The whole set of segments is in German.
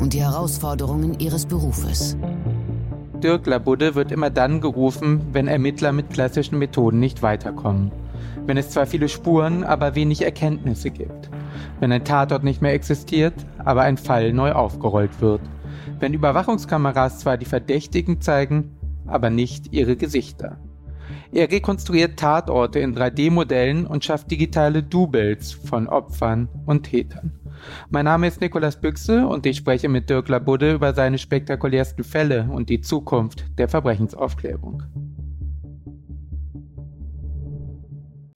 und die Herausforderungen ihres Berufes. Dirk Labudde wird immer dann gerufen, wenn Ermittler mit klassischen Methoden nicht weiterkommen. Wenn es zwar viele Spuren, aber wenig Erkenntnisse gibt. Wenn ein Tatort nicht mehr existiert, aber ein Fall neu aufgerollt wird. Wenn Überwachungskameras zwar die Verdächtigen zeigen, aber nicht ihre Gesichter. Er rekonstruiert Tatorte in 3D-Modellen und schafft digitale Doubles von Opfern und Tätern. Mein Name ist Nikolas Büchse und ich spreche mit Dirk Labudde über seine spektakulärsten Fälle und die Zukunft der Verbrechensaufklärung.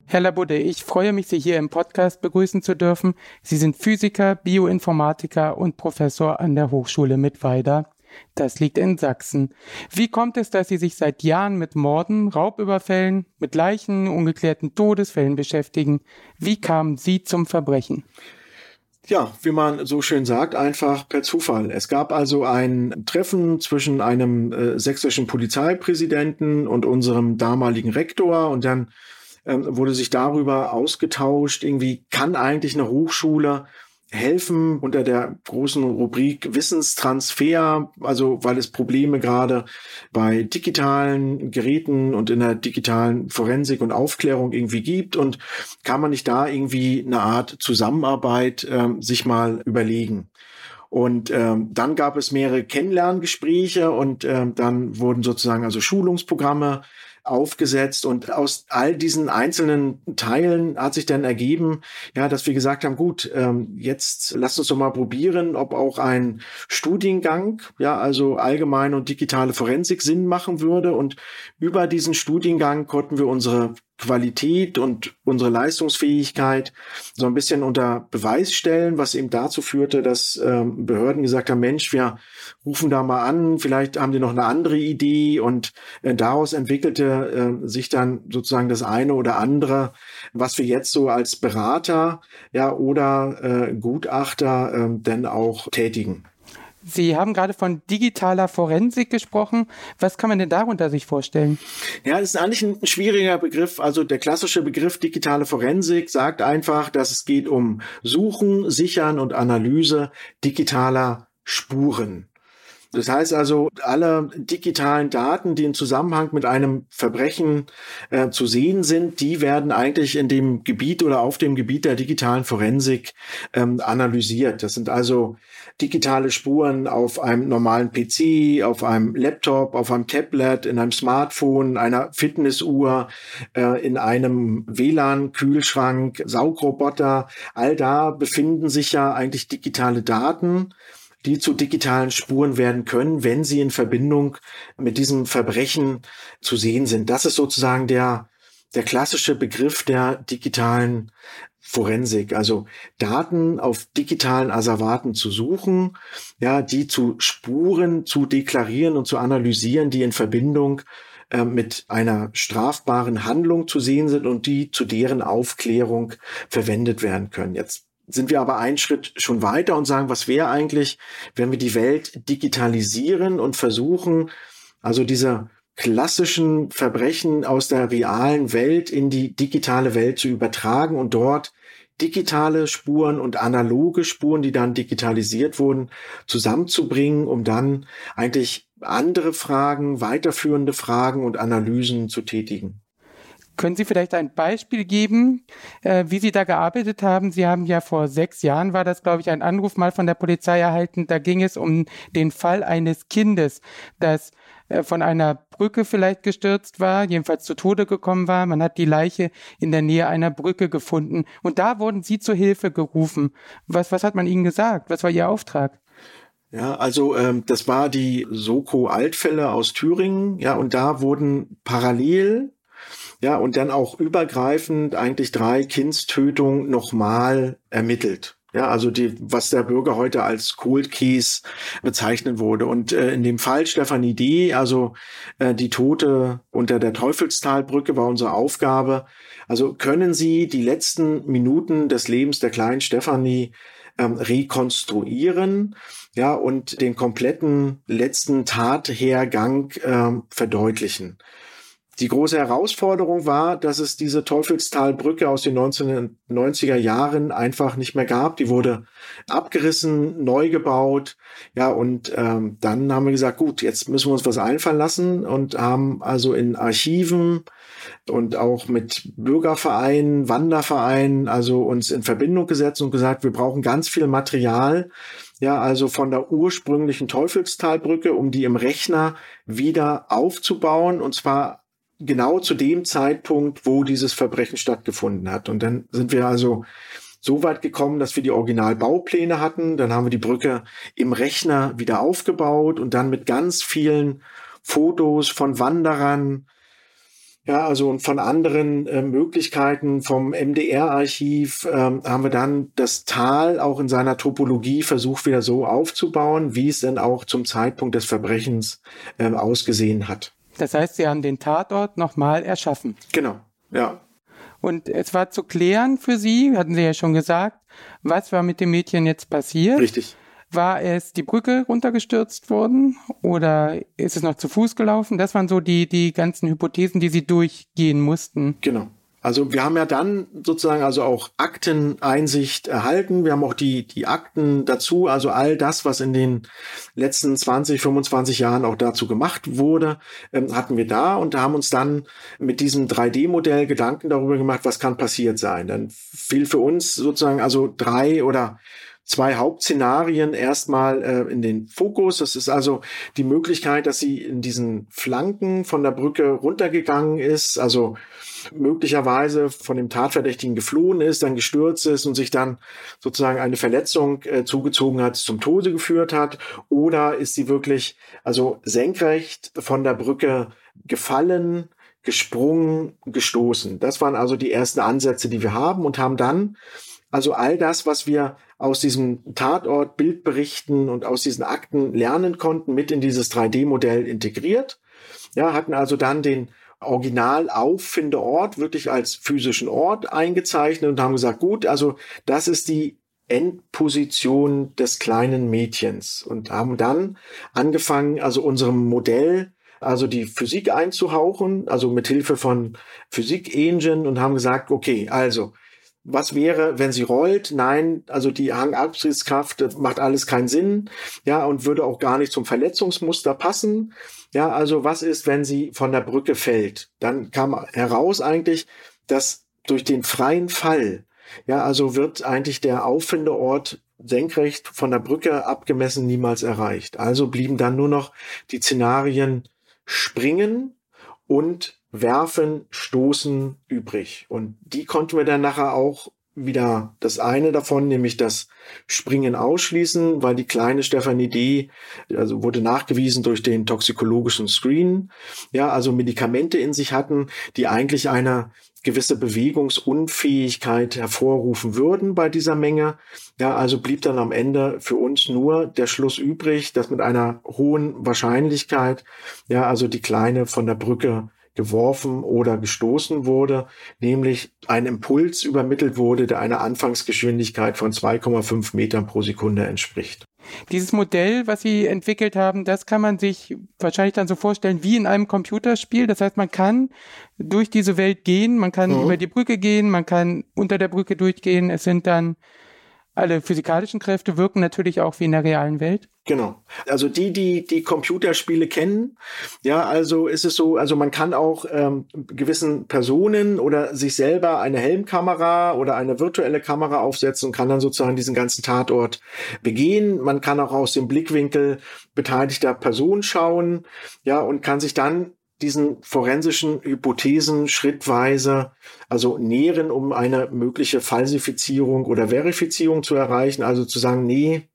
Herr Labudde, ich freue mich, Sie hier im Podcast begrüßen zu dürfen. Sie sind Physiker, Bioinformatiker und Professor an der Hochschule Mittweida. Das liegt in Sachsen. Wie kommt es, dass Sie sich seit Jahren mit Morden, Raubüberfällen, mit Leichen, ungeklärten Todesfällen beschäftigen? Wie kamen Sie zum Verbrechen? Ja, wie man so schön sagt, einfach per Zufall. Es gab also ein Treffen zwischen einem äh, sächsischen Polizeipräsidenten und unserem damaligen Rektor und dann ähm, wurde sich darüber ausgetauscht, irgendwie kann eigentlich eine Hochschule helfen unter der großen Rubrik Wissenstransfer, also weil es Probleme gerade bei digitalen Geräten und in der digitalen Forensik und Aufklärung irgendwie gibt und kann man nicht da irgendwie eine Art Zusammenarbeit äh, sich mal überlegen. Und ähm, dann gab es mehrere Kennenlerngespräche und ähm, dann wurden sozusagen also Schulungsprogramme aufgesetzt und aus all diesen einzelnen Teilen hat sich dann ergeben, ja, dass wir gesagt haben, gut, ähm, jetzt lasst uns doch mal probieren, ob auch ein Studiengang, ja, also allgemeine und digitale Forensik Sinn machen würde. Und über diesen Studiengang konnten wir unsere Qualität und unsere Leistungsfähigkeit so ein bisschen unter Beweis stellen, was eben dazu führte, dass ähm, Behörden gesagt haben, Mensch, wir rufen da mal an, vielleicht haben die noch eine andere Idee und äh, daraus entwickelte äh, sich dann sozusagen das eine oder andere, was wir jetzt so als Berater ja oder äh, Gutachter äh, denn auch tätigen. Sie haben gerade von digitaler Forensik gesprochen. Was kann man denn darunter sich vorstellen? Ja, das ist eigentlich ein schwieriger Begriff. Also der klassische Begriff digitale Forensik sagt einfach, dass es geht um Suchen, Sichern und Analyse digitaler Spuren. Das heißt also, alle digitalen Daten, die im Zusammenhang mit einem Verbrechen äh, zu sehen sind, die werden eigentlich in dem Gebiet oder auf dem Gebiet der digitalen Forensik ähm, analysiert. Das sind also digitale Spuren auf einem normalen PC, auf einem Laptop, auf einem Tablet, in einem Smartphone, einer Fitnessuhr, äh, in einem WLAN-Kühlschrank, Saugroboter. All da befinden sich ja eigentlich digitale Daten die zu digitalen Spuren werden können, wenn sie in Verbindung mit diesem Verbrechen zu sehen sind. Das ist sozusagen der, der klassische Begriff der digitalen Forensik, also Daten auf digitalen Asservaten zu suchen, ja, die zu Spuren zu deklarieren und zu analysieren, die in Verbindung äh, mit einer strafbaren Handlung zu sehen sind und die zu deren Aufklärung verwendet werden können. Jetzt sind wir aber einen Schritt schon weiter und sagen, was wäre eigentlich, wenn wir die Welt digitalisieren und versuchen, also diese klassischen Verbrechen aus der realen Welt in die digitale Welt zu übertragen und dort digitale Spuren und analoge Spuren, die dann digitalisiert wurden, zusammenzubringen, um dann eigentlich andere Fragen, weiterführende Fragen und Analysen zu tätigen. Können Sie vielleicht ein Beispiel geben, äh, wie Sie da gearbeitet haben? Sie haben ja vor sechs Jahren, war das, glaube ich, ein Anruf mal von der Polizei erhalten. Da ging es um den Fall eines Kindes, das äh, von einer Brücke vielleicht gestürzt war, jedenfalls zu Tode gekommen war. Man hat die Leiche in der Nähe einer Brücke gefunden. Und da wurden Sie zur Hilfe gerufen. Was, was hat man Ihnen gesagt? Was war Ihr Auftrag? Ja, also ähm, das war die Soko Altfälle aus Thüringen, ja, und da wurden parallel ja, und dann auch übergreifend eigentlich drei Kindstötungen nochmal ermittelt. Ja, also die, was der Bürger heute als Cold Keys bezeichnen wurde. Und äh, in dem Fall Stefanie D., also äh, die Tote unter der Teufelstalbrücke war unsere Aufgabe. Also können Sie die letzten Minuten des Lebens der kleinen Stefanie ähm, rekonstruieren, ja, und den kompletten letzten Tathergang ähm, verdeutlichen. Die große Herausforderung war, dass es diese Teufelstalbrücke aus den 1990er Jahren einfach nicht mehr gab. Die wurde abgerissen, neu gebaut. Ja, und ähm, dann haben wir gesagt, gut, jetzt müssen wir uns was einfallen lassen und haben also in Archiven und auch mit Bürgervereinen, Wandervereinen, also uns in Verbindung gesetzt und gesagt, wir brauchen ganz viel Material, ja, also von der ursprünglichen Teufelstalbrücke, um die im Rechner wieder aufzubauen und zwar genau zu dem Zeitpunkt, wo dieses Verbrechen stattgefunden hat. Und dann sind wir also so weit gekommen, dass wir die Originalbaupläne hatten. Dann haben wir die Brücke im Rechner wieder aufgebaut und dann mit ganz vielen Fotos von Wanderern, ja, also und von anderen äh, Möglichkeiten vom MDR-Archiv äh, haben wir dann das Tal auch in seiner Topologie versucht wieder so aufzubauen, wie es denn auch zum Zeitpunkt des Verbrechens äh, ausgesehen hat. Das heißt, Sie haben den Tatort nochmal erschaffen. Genau, ja. Und es war zu klären für Sie, hatten Sie ja schon gesagt, was war mit dem Mädchen jetzt passiert? Richtig. War es die Brücke runtergestürzt worden oder ist es noch zu Fuß gelaufen? Das waren so die, die ganzen Hypothesen, die Sie durchgehen mussten. Genau. Also wir haben ja dann sozusagen also auch Akteneinsicht erhalten. Wir haben auch die, die Akten dazu, also all das, was in den letzten 20, 25 Jahren auch dazu gemacht wurde, ähm, hatten wir da und haben uns dann mit diesem 3D-Modell Gedanken darüber gemacht, was kann passiert sein. Dann fiel für uns sozusagen also drei oder zwei Hauptszenarien erstmal äh, in den Fokus. Das ist also die Möglichkeit, dass sie in diesen Flanken von der Brücke runtergegangen ist, also möglicherweise von dem Tatverdächtigen geflohen ist, dann gestürzt ist und sich dann sozusagen eine Verletzung äh, zugezogen hat, zum Tode geführt hat, oder ist sie wirklich also senkrecht von der Brücke gefallen, gesprungen, gestoßen. Das waren also die ersten Ansätze, die wir haben und haben dann also all das, was wir aus diesem Tatort Bildberichten und aus diesen Akten lernen konnten, mit in dieses 3D-Modell integriert. Ja, hatten also dann den Original Auffindeort wirklich als physischen Ort eingezeichnet und haben gesagt, gut, also das ist die Endposition des kleinen Mädchens und haben dann angefangen, also unserem Modell also die Physik einzuhauchen, also mit Hilfe von Physik Engine und haben gesagt, okay, also was wäre, wenn sie rollt? Nein, also die Hangabtrittskraft macht alles keinen Sinn, ja, und würde auch gar nicht zum Verletzungsmuster passen. Ja, also was ist, wenn sie von der Brücke fällt? Dann kam heraus eigentlich, dass durch den freien Fall, ja, also wird eigentlich der Auffindeort senkrecht von der Brücke abgemessen niemals erreicht. Also blieben dann nur noch die Szenarien springen und Werfen, Stoßen übrig. Und die konnten wir dann nachher auch wieder das eine davon, nämlich das Springen ausschließen, weil die kleine Stefanie D. also wurde nachgewiesen durch den toxikologischen Screen, ja, also Medikamente in sich hatten, die eigentlich eine gewisse Bewegungsunfähigkeit hervorrufen würden bei dieser Menge. Ja, also blieb dann am Ende für uns nur der Schluss übrig, dass mit einer hohen Wahrscheinlichkeit, ja, also die Kleine von der Brücke geworfen oder gestoßen wurde, nämlich ein Impuls übermittelt wurde, der einer Anfangsgeschwindigkeit von 2,5 Metern pro Sekunde entspricht. Dieses Modell, was Sie entwickelt haben, das kann man sich wahrscheinlich dann so vorstellen wie in einem Computerspiel. Das heißt, man kann durch diese Welt gehen, man kann mhm. über die Brücke gehen, man kann unter der Brücke durchgehen. Es sind dann alle physikalischen Kräfte wirken natürlich auch wie in der realen Welt. Genau. Also die, die die Computerspiele kennen, ja, also ist es so, also man kann auch ähm, gewissen Personen oder sich selber eine Helmkamera oder eine virtuelle Kamera aufsetzen und kann dann sozusagen diesen ganzen Tatort begehen. Man kann auch aus dem Blickwinkel beteiligter Person schauen, ja, und kann sich dann diesen forensischen Hypothesen schrittweise also nähren, um eine mögliche Falsifizierung oder Verifizierung zu erreichen. Also zu sagen, nee,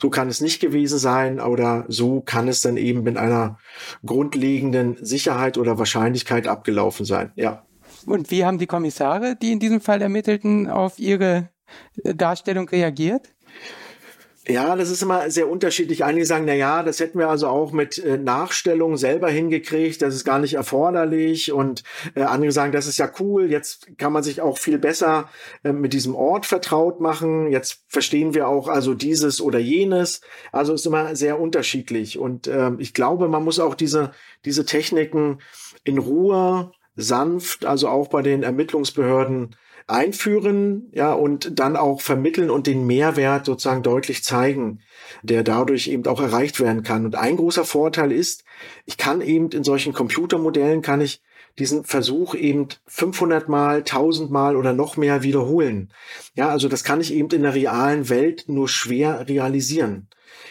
so kann es nicht gewesen sein oder so kann es dann eben mit einer grundlegenden Sicherheit oder Wahrscheinlichkeit abgelaufen sein. Ja. Und wie haben die Kommissare, die in diesem Fall ermittelten, auf ihre Darstellung reagiert? Ja, das ist immer sehr unterschiedlich. Einige sagen, na ja, das hätten wir also auch mit äh, Nachstellung selber hingekriegt, das ist gar nicht erforderlich. Und äh, andere sagen, das ist ja cool, jetzt kann man sich auch viel besser äh, mit diesem Ort vertraut machen. Jetzt verstehen wir auch also dieses oder jenes. Also ist immer sehr unterschiedlich. Und äh, ich glaube, man muss auch diese, diese Techniken in Ruhe, sanft, also auch bei den Ermittlungsbehörden einführen, ja, und dann auch vermitteln und den Mehrwert sozusagen deutlich zeigen, der dadurch eben auch erreicht werden kann. Und ein großer Vorteil ist, ich kann eben in solchen Computermodellen kann ich diesen Versuch eben 500 mal, 1000 mal oder noch mehr wiederholen. Ja, also das kann ich eben in der realen Welt nur schwer realisieren.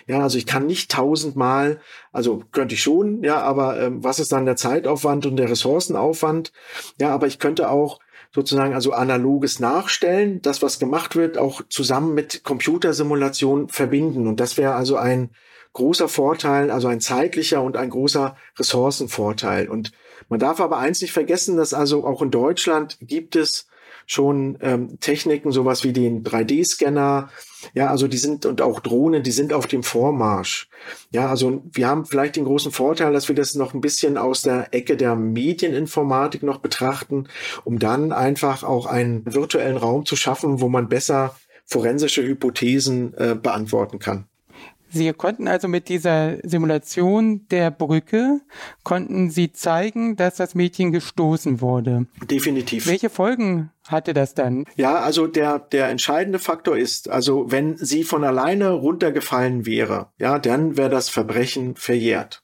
Ja, also ich kann nicht tausendmal, also könnte ich schon, ja, aber ähm, was ist dann der Zeitaufwand und der Ressourcenaufwand? Ja, aber ich könnte auch sozusagen also analoges Nachstellen, das was gemacht wird, auch zusammen mit Computersimulation verbinden. Und das wäre also ein großer Vorteil, also ein zeitlicher und ein großer Ressourcenvorteil. Und man darf aber eins nicht vergessen, dass also auch in Deutschland gibt es schon ähm, Techniken, sowas wie den 3D-Scanner, ja, also die sind und auch Drohnen, die sind auf dem Vormarsch. Ja, also wir haben vielleicht den großen Vorteil, dass wir das noch ein bisschen aus der Ecke der Medieninformatik noch betrachten, um dann einfach auch einen virtuellen Raum zu schaffen, wo man besser forensische Hypothesen äh, beantworten kann. Sie konnten also mit dieser Simulation der Brücke, konnten Sie zeigen, dass das Mädchen gestoßen wurde. Definitiv. Welche Folgen hatte das dann? Ja, also der, der entscheidende Faktor ist, also wenn sie von alleine runtergefallen wäre, ja, dann wäre das Verbrechen verjährt.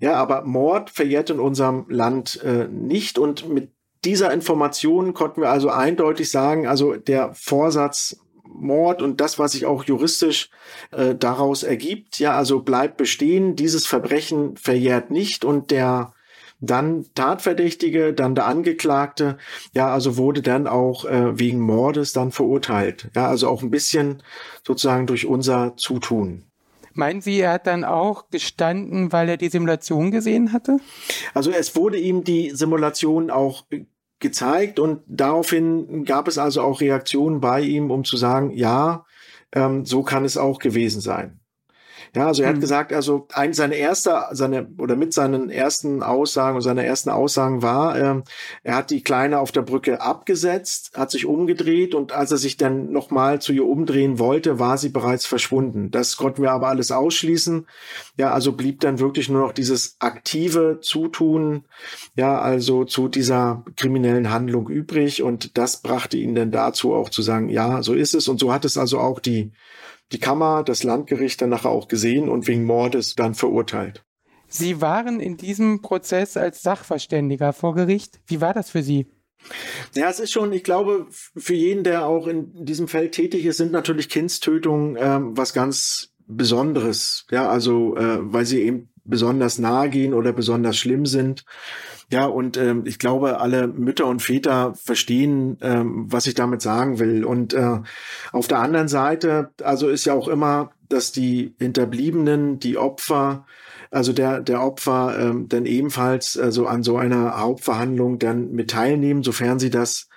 Ja, aber Mord verjährt in unserem Land äh, nicht und mit dieser Information konnten wir also eindeutig sagen, also der Vorsatz Mord und das, was sich auch juristisch äh, daraus ergibt, ja, also bleibt bestehen, dieses Verbrechen verjährt nicht und der dann Tatverdächtige, dann der Angeklagte, ja, also wurde dann auch äh, wegen Mordes dann verurteilt. Ja, also auch ein bisschen sozusagen durch unser Zutun. Meinen Sie, er hat dann auch gestanden, weil er die Simulation gesehen hatte? Also es wurde ihm die Simulation auch gezeigt und daraufhin gab es also auch Reaktionen bei ihm, um zu sagen, ja, ähm, so kann es auch gewesen sein. Ja, also er mhm. hat gesagt, also ein, seine erste, seine, oder mit seinen ersten Aussagen und seiner ersten Aussagen war, äh, er hat die Kleine auf der Brücke abgesetzt, hat sich umgedreht und als er sich dann nochmal zu ihr umdrehen wollte, war sie bereits verschwunden. Das konnten wir aber alles ausschließen. Ja, also blieb dann wirklich nur noch dieses aktive Zutun, ja, also zu dieser kriminellen Handlung übrig und das brachte ihn dann dazu auch zu sagen, ja, so ist es und so hat es also auch die die Kammer, das Landgericht dann nachher auch gesehen und wegen Mordes dann verurteilt. Sie waren in diesem Prozess als Sachverständiger vor Gericht. Wie war das für Sie? Ja, es ist schon, ich glaube, für jeden, der auch in diesem Feld tätig ist, sind natürlich Kindstötungen ähm, was ganz Besonderes. Ja, also äh, weil sie eben besonders nahe gehen oder besonders schlimm sind. Ja, und ähm, ich glaube, alle Mütter und Väter verstehen, ähm, was ich damit sagen will. Und äh, auf der anderen Seite, also ist ja auch immer, dass die Hinterbliebenen, die Opfer, also der, der Opfer ähm, dann ebenfalls also an so einer Hauptverhandlung dann mit teilnehmen, sofern sie das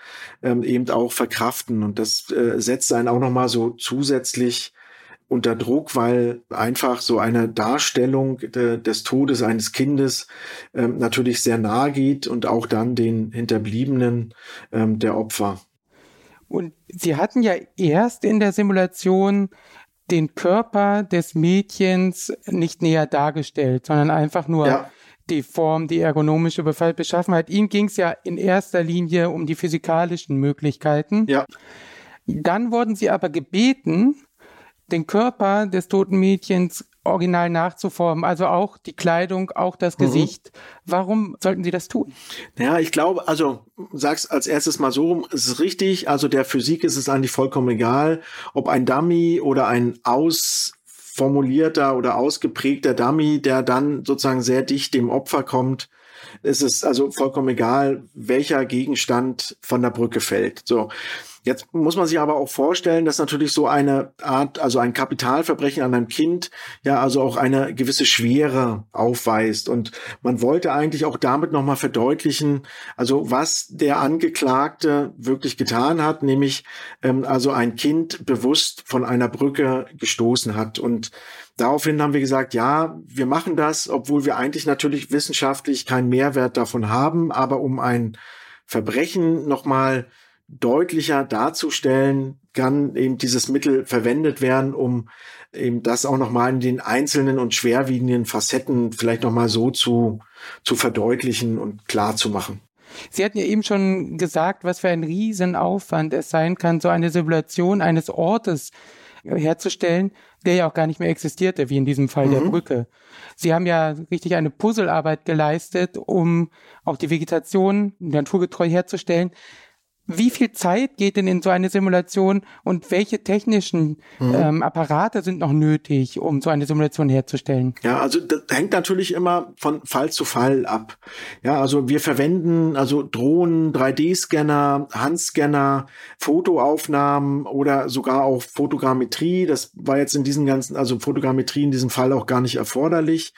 ähm, eben auch verkraften. Und das äh, setzt einen auch nochmal so zusätzlich unter Druck, weil einfach so eine Darstellung de, des Todes eines Kindes ähm, natürlich sehr nahe geht und auch dann den Hinterbliebenen ähm, der Opfer. Und Sie hatten ja erst in der Simulation den Körper des Mädchens nicht näher dargestellt, sondern einfach nur ja. die Form, die ergonomische Beschaffenheit. Ihnen ging es ja in erster Linie um die physikalischen Möglichkeiten. Ja. Dann wurden Sie aber gebeten, den Körper des toten Mädchens original nachzuformen, also auch die Kleidung, auch das mhm. Gesicht. Warum sollten Sie das tun? Ja, ich glaube, also sag's als erstes mal so rum, es ist richtig, also der Physik ist es eigentlich vollkommen egal, ob ein Dummy oder ein ausformulierter oder ausgeprägter Dummy, der dann sozusagen sehr dicht dem Opfer kommt, es ist also vollkommen egal, welcher Gegenstand von der Brücke fällt. So. Jetzt muss man sich aber auch vorstellen, dass natürlich so eine Art, also ein Kapitalverbrechen an einem Kind, ja, also auch eine gewisse Schwere aufweist. Und man wollte eigentlich auch damit nochmal verdeutlichen, also was der Angeklagte wirklich getan hat, nämlich ähm, also ein Kind bewusst von einer Brücke gestoßen hat. Und daraufhin haben wir gesagt, ja, wir machen das, obwohl wir eigentlich natürlich wissenschaftlich keinen Mehrwert davon haben, aber um ein Verbrechen nochmal deutlicher darzustellen, kann eben dieses Mittel verwendet werden, um eben das auch nochmal in den einzelnen und schwerwiegenden Facetten vielleicht nochmal so zu, zu verdeutlichen und klar zu machen. Sie hatten ja eben schon gesagt, was für ein Riesenaufwand es sein kann, so eine Simulation eines Ortes herzustellen, der ja auch gar nicht mehr existierte, wie in diesem Fall mhm. der Brücke. Sie haben ja richtig eine Puzzlearbeit geleistet, um auch die Vegetation naturgetreu herzustellen. Wie viel Zeit geht denn in so eine Simulation und welche technischen mhm. ähm, Apparate sind noch nötig, um so eine Simulation herzustellen? Ja, also das hängt natürlich immer von Fall zu Fall ab. Ja, also wir verwenden also Drohnen, 3D-Scanner, Handscanner, Fotoaufnahmen oder sogar auch Fotogrammetrie. Das war jetzt in diesen ganzen, also Fotogrammetrie in diesem Fall auch gar nicht erforderlich.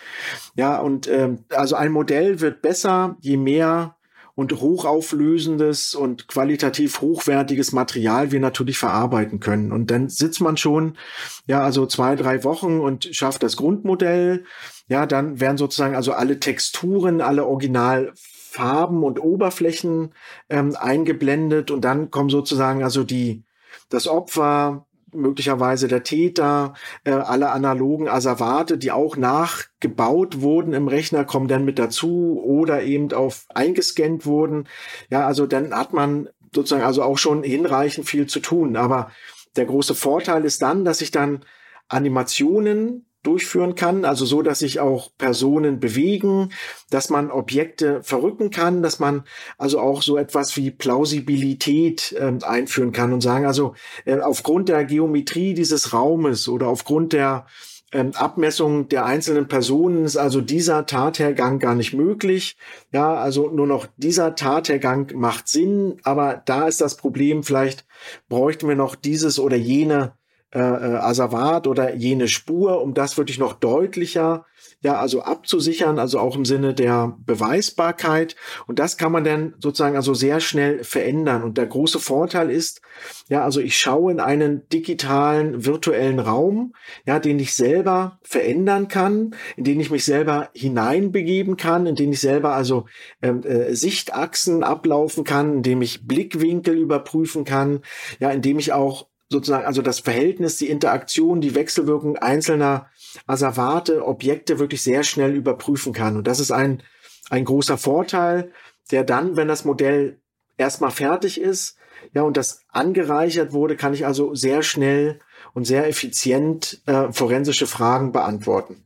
Ja, und ähm, also ein Modell wird besser, je mehr und hochauflösendes und qualitativ hochwertiges Material wir natürlich verarbeiten können. Und dann sitzt man schon, ja, also zwei, drei Wochen und schafft das Grundmodell. Ja, dann werden sozusagen also alle Texturen, alle Originalfarben und Oberflächen ähm, eingeblendet und dann kommen sozusagen also die, das Opfer, möglicherweise der Täter, äh, alle analogen Asservate, die auch nachgebaut wurden im Rechner, kommen dann mit dazu oder eben auf eingescannt wurden. Ja, also dann hat man sozusagen also auch schon hinreichend viel zu tun. Aber der große Vorteil ist dann, dass ich dann Animationen durchführen kann, also so, dass sich auch Personen bewegen, dass man Objekte verrücken kann, dass man also auch so etwas wie Plausibilität äh, einführen kann und sagen, also äh, aufgrund der Geometrie dieses Raumes oder aufgrund der ähm, Abmessung der einzelnen Personen ist also dieser Tathergang gar nicht möglich. Ja, also nur noch dieser Tathergang macht Sinn, aber da ist das Problem, vielleicht bräuchten wir noch dieses oder jene äh, äh, Asservat oder jene Spur, um das wirklich noch deutlicher ja, also abzusichern, also auch im Sinne der Beweisbarkeit. Und das kann man dann sozusagen also sehr schnell verändern. Und der große Vorteil ist, ja, also ich schaue in einen digitalen virtuellen Raum, ja, den ich selber verändern kann, in den ich mich selber hineinbegeben kann, in den ich selber also ähm, äh, Sichtachsen ablaufen kann, in dem ich Blickwinkel überprüfen kann, ja, in dem ich auch sozusagen, also das Verhältnis, die Interaktion, die Wechselwirkung einzelner Asservate, Objekte wirklich sehr schnell überprüfen kann. Und das ist ein, ein großer Vorteil, der dann, wenn das Modell erstmal fertig ist, ja, und das angereichert wurde, kann ich also sehr schnell und sehr effizient äh, forensische Fragen beantworten.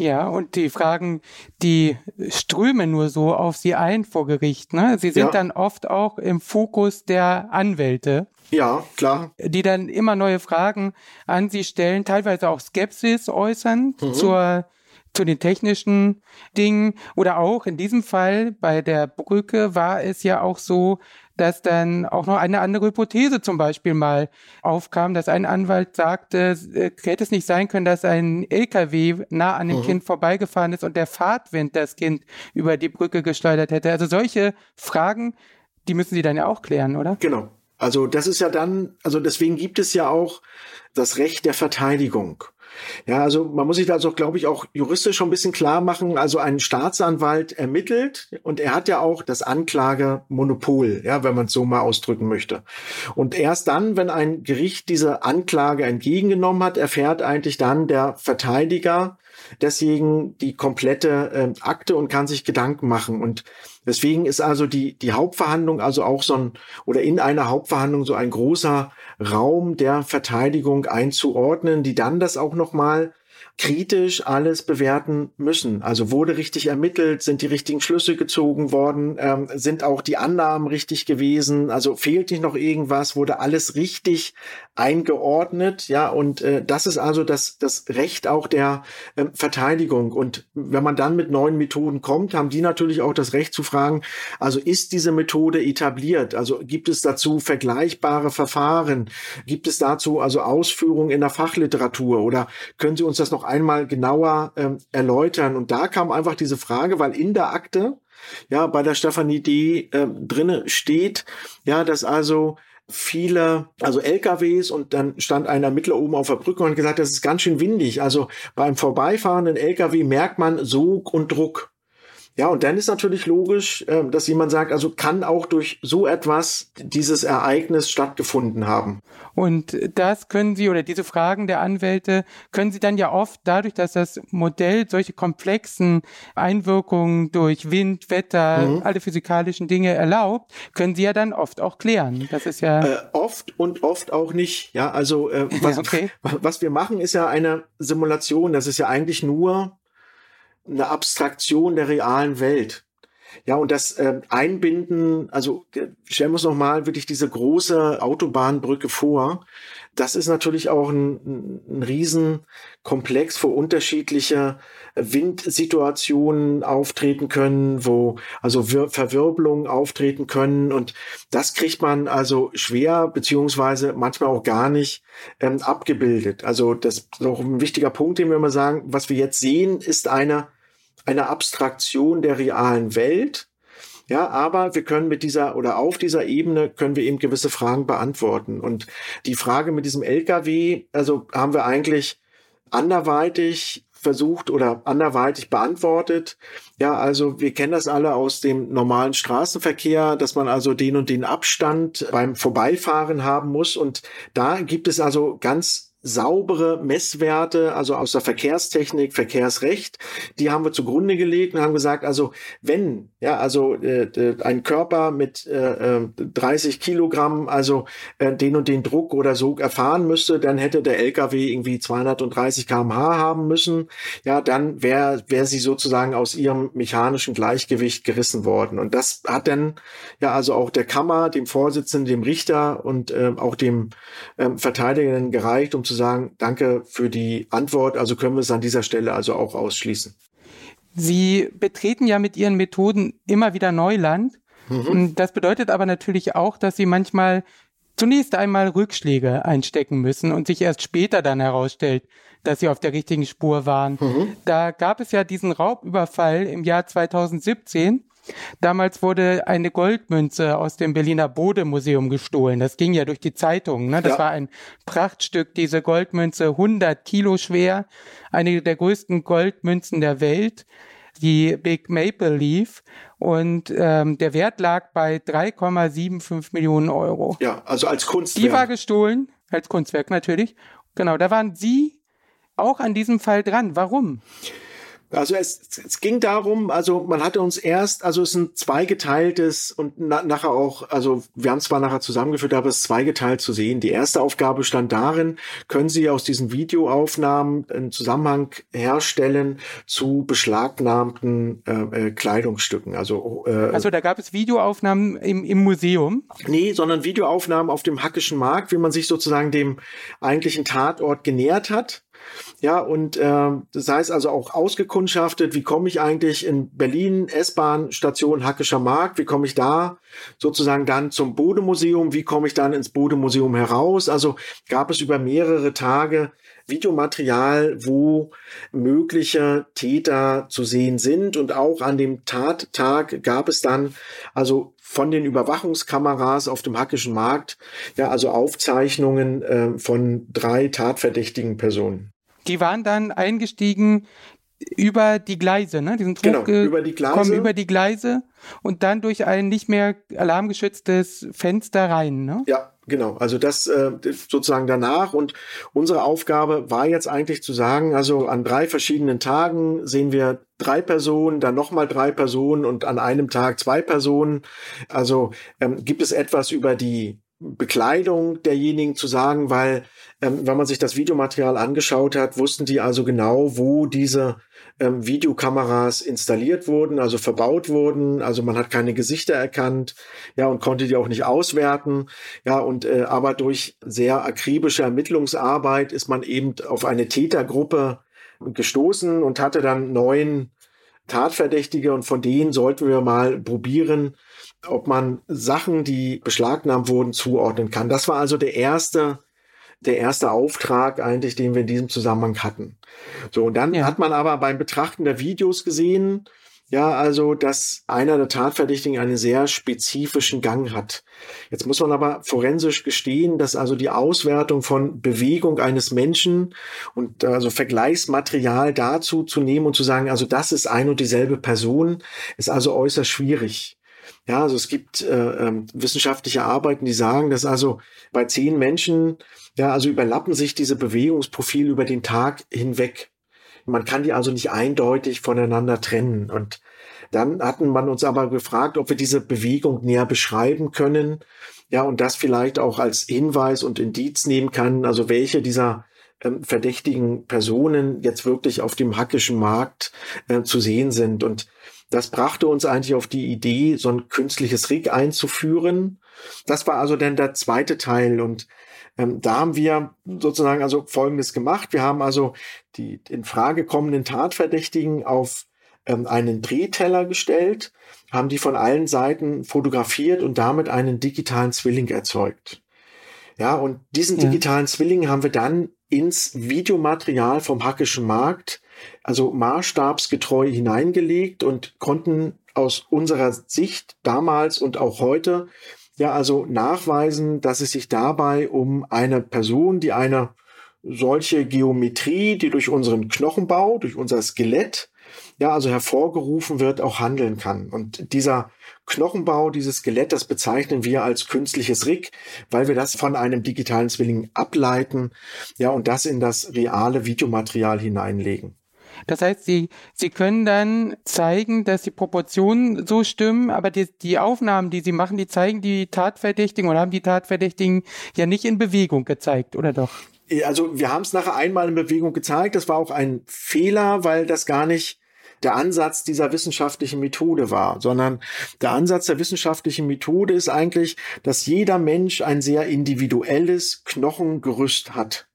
Ja, und die Fragen, die strömen nur so auf sie ein vor Gericht. Ne? Sie sind ja. dann oft auch im Fokus der Anwälte. Ja, klar. Die dann immer neue Fragen an sie stellen, teilweise auch Skepsis äußern mhm. zur zu den technischen Dingen oder auch in diesem Fall bei der Brücke war es ja auch so, dass dann auch noch eine andere Hypothese zum Beispiel mal aufkam, dass ein Anwalt sagte, äh, hätte es nicht sein können, dass ein LKW nah an dem mhm. Kind vorbeigefahren ist und der Fahrtwind das Kind über die Brücke gesteuert hätte. Also solche Fragen, die müssen Sie dann ja auch klären, oder? Genau. Also das ist ja dann, also deswegen gibt es ja auch das Recht der Verteidigung. Ja, also man muss sich da also, glaube ich, auch juristisch schon ein bisschen klar machen. Also ein Staatsanwalt ermittelt und er hat ja auch das Anklagemonopol, ja, wenn man es so mal ausdrücken möchte. Und erst dann, wenn ein Gericht diese Anklage entgegengenommen hat, erfährt eigentlich dann der Verteidiger deswegen die komplette äh, Akte und kann sich Gedanken machen. Und deswegen ist also die, die Hauptverhandlung also auch so ein, oder in einer Hauptverhandlung so ein großer Raum der Verteidigung einzuordnen, die dann das auch nochmal kritisch alles bewerten müssen. Also wurde richtig ermittelt, sind die richtigen Schlüsse gezogen worden, ähm, sind auch die Annahmen richtig gewesen, also fehlt nicht noch irgendwas, wurde alles richtig eingeordnet, ja, und äh, das ist also das, das Recht auch der äh, Verteidigung. Und wenn man dann mit neuen Methoden kommt, haben die natürlich auch das Recht zu fragen, also ist diese Methode etabliert? Also gibt es dazu vergleichbare Verfahren? Gibt es dazu also Ausführungen in der Fachliteratur? Oder können Sie uns das noch einmal genauer ähm, erläutern? Und da kam einfach diese Frage, weil in der Akte ja bei der Stefanie D. Äh, drinne steht, ja, dass also viele, also LKWs und dann stand ein Ermittler oben auf der Brücke und gesagt, das ist ganz schön windig. Also beim vorbeifahrenden LKW merkt man Sog und Druck. Ja, und dann ist natürlich logisch, ähm, dass jemand sagt, also kann auch durch so etwas dieses Ereignis stattgefunden haben. Und das können Sie oder diese Fragen der Anwälte können Sie dann ja oft dadurch, dass das Modell solche komplexen Einwirkungen durch Wind, Wetter, mhm. alle physikalischen Dinge erlaubt, können Sie ja dann oft auch klären. Das ist ja äh, oft und oft auch nicht. Ja, also äh, was, okay. was wir machen, ist ja eine Simulation. Das ist ja eigentlich nur eine Abstraktion der realen Welt. Ja, und das äh, Einbinden, also stellen wir uns nochmal wirklich diese große Autobahnbrücke vor. Das ist natürlich auch ein, ein Riesenkomplex, wo unterschiedliche Windsituationen auftreten können, wo also Verwirbelungen auftreten können. Und das kriegt man also schwer, beziehungsweise manchmal auch gar nicht ähm, abgebildet. Also das ist auch ein wichtiger Punkt, den wir immer sagen, was wir jetzt sehen, ist eine eine Abstraktion der realen Welt. Ja, aber wir können mit dieser oder auf dieser Ebene können wir eben gewisse Fragen beantworten. Und die Frage mit diesem LKW, also haben wir eigentlich anderweitig versucht oder anderweitig beantwortet. Ja, also wir kennen das alle aus dem normalen Straßenverkehr, dass man also den und den Abstand beim Vorbeifahren haben muss. Und da gibt es also ganz saubere Messwerte, also aus der Verkehrstechnik, Verkehrsrecht, die haben wir zugrunde gelegt und haben gesagt, also wenn, ja, also äh, ein Körper mit äh, 30 äh, Kilogramm, also äh, den und den Druck oder Sog erfahren müsste, dann hätte der LKW irgendwie 230 kmh haben müssen, ja, dann wäre wäre sie sozusagen aus ihrem mechanischen Gleichgewicht gerissen worden. Und das hat dann ja also auch der Kammer, dem Vorsitzenden, dem Richter und äh, auch dem äh, Verteidiger gereicht, um zu sagen, danke für die Antwort. Also können wir es an dieser Stelle also auch ausschließen. Sie betreten ja mit Ihren Methoden immer wieder Neuland. Mhm. Das bedeutet aber natürlich auch, dass Sie manchmal zunächst einmal Rückschläge einstecken müssen und sich erst später dann herausstellt, dass sie auf der richtigen Spur waren. Mhm. Da gab es ja diesen Raubüberfall im Jahr 2017 Damals wurde eine Goldmünze aus dem Berliner Bode-Museum gestohlen. Das ging ja durch die Zeitung. Ne? Das ja. war ein Prachtstück, diese Goldmünze, 100 Kilo schwer, eine der größten Goldmünzen der Welt, die Big Maple Leaf. Und ähm, der Wert lag bei 3,75 Millionen Euro. Ja, also als Kunstwerk. Die war gestohlen, als Kunstwerk natürlich. Genau, da waren Sie auch an diesem Fall dran. Warum? Also es, es ging darum, also man hatte uns erst, also es ist ein zweigeteiltes und na, nachher auch, also wir haben es zwar nachher zusammengeführt, aber es ist zweigeteilt zu sehen. Die erste Aufgabe stand darin, können Sie aus diesen Videoaufnahmen einen Zusammenhang herstellen zu beschlagnahmten äh, äh, Kleidungsstücken. Also, äh, also da gab es Videoaufnahmen im, im Museum? Nee, sondern Videoaufnahmen auf dem Hackischen Markt, wie man sich sozusagen dem eigentlichen Tatort genähert hat. Ja, und äh, das heißt also auch ausgekundschaftet, wie komme ich eigentlich in Berlin, S-Bahn, Station Hackischer Markt, wie komme ich da sozusagen dann zum Bodemuseum, wie komme ich dann ins Bodemuseum heraus? Also gab es über mehrere Tage Videomaterial, wo mögliche Täter zu sehen sind. Und auch an dem Tattag gab es dann also von den Überwachungskameras auf dem Hackischen Markt, ja, also Aufzeichnungen äh, von drei tatverdächtigen Personen. Die waren dann eingestiegen über die Gleise, ne? Die sind genau, über die Gleise. über die Gleise und dann durch ein nicht mehr alarmgeschütztes Fenster rein, ne? Ja, genau. Also das äh, sozusagen danach und unsere Aufgabe war jetzt eigentlich zu sagen, also an drei verschiedenen Tagen sehen wir drei Personen, dann nochmal drei Personen und an einem Tag zwei Personen. Also ähm, gibt es etwas über die Bekleidung derjenigen zu sagen, weil ähm, wenn man sich das Videomaterial angeschaut hat, wussten die also genau, wo diese ähm, Videokameras installiert wurden, also verbaut wurden. Also man hat keine Gesichter erkannt, ja, und konnte die auch nicht auswerten. Ja, und äh, aber durch sehr akribische Ermittlungsarbeit ist man eben auf eine Tätergruppe gestoßen und hatte dann neun Tatverdächtige und von denen sollten wir mal probieren, ob man Sachen, die beschlagnahmt wurden, zuordnen kann. Das war also der erste der erste Auftrag eigentlich, den wir in diesem Zusammenhang hatten. So, und dann ja. hat man aber beim Betrachten der Videos gesehen, ja, also, dass einer der Tatverdächtigen einen sehr spezifischen Gang hat. Jetzt muss man aber forensisch gestehen, dass also die Auswertung von Bewegung eines Menschen und also Vergleichsmaterial dazu zu nehmen und zu sagen, also das ist ein und dieselbe Person, ist also äußerst schwierig. Ja, also es gibt äh, äh, wissenschaftliche Arbeiten, die sagen, dass also bei zehn Menschen ja, also überlappen sich diese Bewegungsprofile über den Tag hinweg. Man kann die also nicht eindeutig voneinander trennen. Und dann hatten man uns aber gefragt, ob wir diese Bewegung näher beschreiben können. Ja, und das vielleicht auch als Hinweis und Indiz nehmen kann, also welche dieser ähm, verdächtigen Personen jetzt wirklich auf dem hackischen Markt äh, zu sehen sind. Und das brachte uns eigentlich auf die Idee, so ein künstliches Rig einzuführen. Das war also dann der zweite Teil. Und ähm, da haben wir sozusagen also Folgendes gemacht. Wir haben also die in Frage kommenden Tatverdächtigen auf ähm, einen Drehteller gestellt, haben die von allen Seiten fotografiert und damit einen digitalen Zwilling erzeugt. Ja, und diesen ja. digitalen Zwilling haben wir dann ins Videomaterial vom Hackischen Markt, also maßstabsgetreu hineingelegt und konnten aus unserer Sicht damals und auch heute ja also nachweisen, dass es sich dabei um eine Person, die eine solche Geometrie, die durch unseren Knochenbau, durch unser Skelett, ja, also hervorgerufen wird, auch handeln kann. Und dieser Knochenbau, dieses Skelett, das bezeichnen wir als künstliches Rig, weil wir das von einem digitalen Zwilling ableiten, ja, und das in das reale Videomaterial hineinlegen. Das heißt, sie, sie können dann zeigen, dass die Proportionen so stimmen, aber die, die Aufnahmen, die sie machen, die zeigen die Tatverdächtigen oder haben die Tatverdächtigen ja nicht in Bewegung gezeigt, oder doch? Also wir haben es nachher einmal in Bewegung gezeigt. Das war auch ein Fehler, weil das gar nicht der Ansatz dieser wissenschaftlichen Methode war, sondern der Ansatz der wissenschaftlichen Methode ist eigentlich, dass jeder Mensch ein sehr individuelles Knochengerüst hat.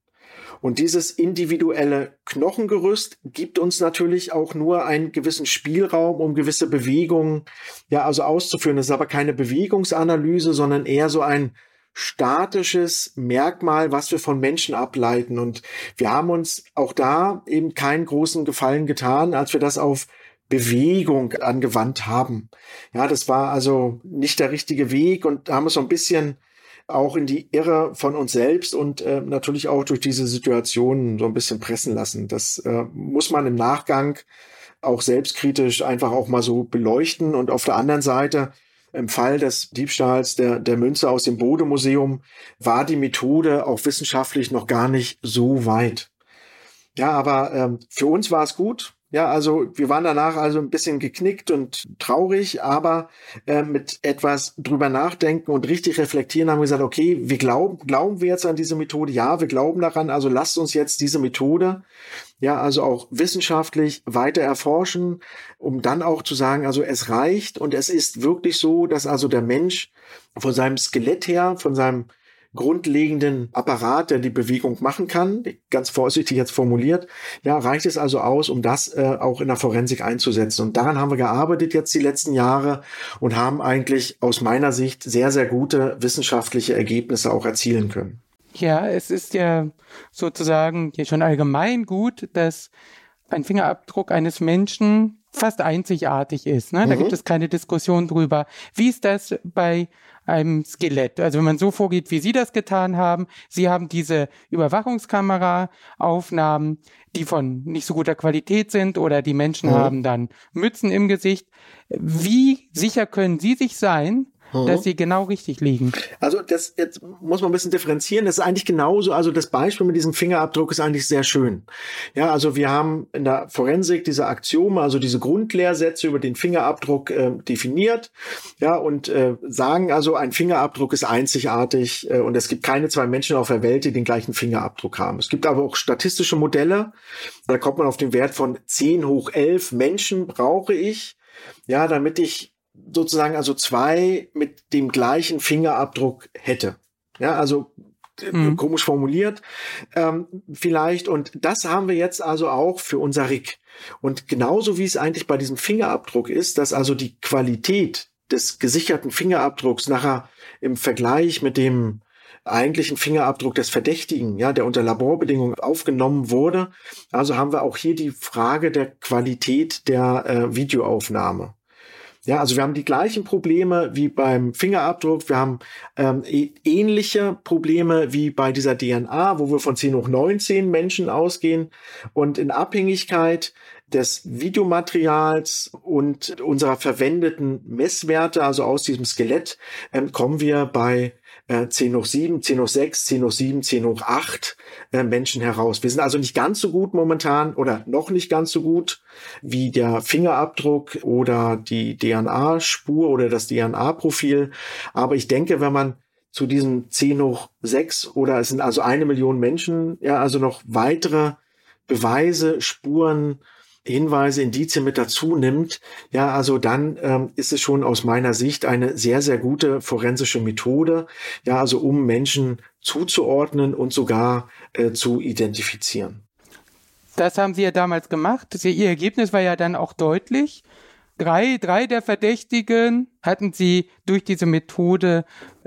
Und dieses individuelle Knochengerüst gibt uns natürlich auch nur einen gewissen Spielraum, um gewisse Bewegungen ja also auszuführen. Das ist aber keine Bewegungsanalyse, sondern eher so ein statisches Merkmal, was wir von Menschen ableiten. Und wir haben uns auch da eben keinen großen Gefallen getan, als wir das auf Bewegung angewandt haben. Ja, das war also nicht der richtige Weg und haben es so ein bisschen auch in die Irre von uns selbst und äh, natürlich auch durch diese Situation so ein bisschen pressen lassen. Das äh, muss man im Nachgang auch selbstkritisch einfach auch mal so beleuchten. Und auf der anderen Seite, im Fall des Diebstahls der, der Münze aus dem Bode-Museum war die Methode auch wissenschaftlich noch gar nicht so weit. Ja, aber ähm, für uns war es gut. Ja, also wir waren danach also ein bisschen geknickt und traurig, aber äh, mit etwas drüber nachdenken und richtig reflektieren haben wir gesagt, okay, wir glauben, glauben wir jetzt an diese Methode? Ja, wir glauben daran, also lasst uns jetzt diese Methode ja, also auch wissenschaftlich weiter erforschen, um dann auch zu sagen, also es reicht und es ist wirklich so, dass also der Mensch von seinem Skelett her, von seinem grundlegenden Apparat, der die Bewegung machen kann, ganz vorsichtig jetzt formuliert, ja, reicht es also aus, um das äh, auch in der Forensik einzusetzen. Und daran haben wir gearbeitet jetzt die letzten Jahre und haben eigentlich aus meiner Sicht sehr, sehr gute wissenschaftliche Ergebnisse auch erzielen können. Ja, es ist ja sozusagen hier schon allgemein gut, dass ein Fingerabdruck eines Menschen fast einzigartig ist. Ne? Da mhm. gibt es keine Diskussion drüber. Wie ist das bei einem Skelett? Also wenn man so vorgeht, wie Sie das getan haben, Sie haben diese Überwachungskamera-Aufnahmen, die von nicht so guter Qualität sind oder die Menschen mhm. haben dann Mützen im Gesicht. Wie sicher können Sie sich sein, mhm. dass sie genau richtig liegen. Also das jetzt muss man ein bisschen differenzieren. Das ist eigentlich genauso. Also das Beispiel mit diesem Fingerabdruck ist eigentlich sehr schön. Ja, also wir haben in der Forensik diese Axiome, also diese Grundlehrsätze über den Fingerabdruck äh, definiert. Ja, und äh, sagen also, ein Fingerabdruck ist einzigartig äh, und es gibt keine zwei Menschen auf der Welt, die den gleichen Fingerabdruck haben. Es gibt aber auch statistische Modelle. Da kommt man auf den Wert von 10 hoch 11 Menschen brauche ich. Ja, damit ich sozusagen also zwei mit dem gleichen Fingerabdruck hätte. Ja, also mhm. komisch formuliert ähm, vielleicht. Und das haben wir jetzt also auch für unser RIG. Und genauso wie es eigentlich bei diesem Fingerabdruck ist, dass also die Qualität des gesicherten Fingerabdrucks nachher im Vergleich mit dem eigentlichen Fingerabdruck des Verdächtigen, ja, der unter Laborbedingungen aufgenommen wurde. Also haben wir auch hier die Frage der Qualität der äh, Videoaufnahme. Ja, also wir haben die gleichen Probleme wie beim Fingerabdruck. Wir haben ähm, ähnliche Probleme wie bei dieser DNA, wo wir von 10 hoch 19 Menschen ausgehen. Und in Abhängigkeit des Videomaterials und unserer verwendeten Messwerte, also aus diesem Skelett, ähm, kommen wir bei äh, 10 hoch 7, 10 hoch 6, 10 hoch 7, 10 hoch 8 äh, Menschen heraus. Wir sind also nicht ganz so gut momentan oder noch nicht ganz so gut wie der Fingerabdruck oder die DNA-Spur oder das DNA-Profil. Aber ich denke, wenn man zu diesem 10 hoch 6 oder es sind also eine Million Menschen, ja, also noch weitere Beweise, Spuren, Hinweise, Indizien mit dazu nimmt, ja, also dann ähm, ist es schon aus meiner Sicht eine sehr, sehr gute forensische Methode, ja, also um Menschen zuzuordnen und sogar äh, zu identifizieren. Das haben Sie ja damals gemacht. Ihr Ergebnis war ja dann auch deutlich. Drei, drei der Verdächtigen hatten Sie durch diese Methode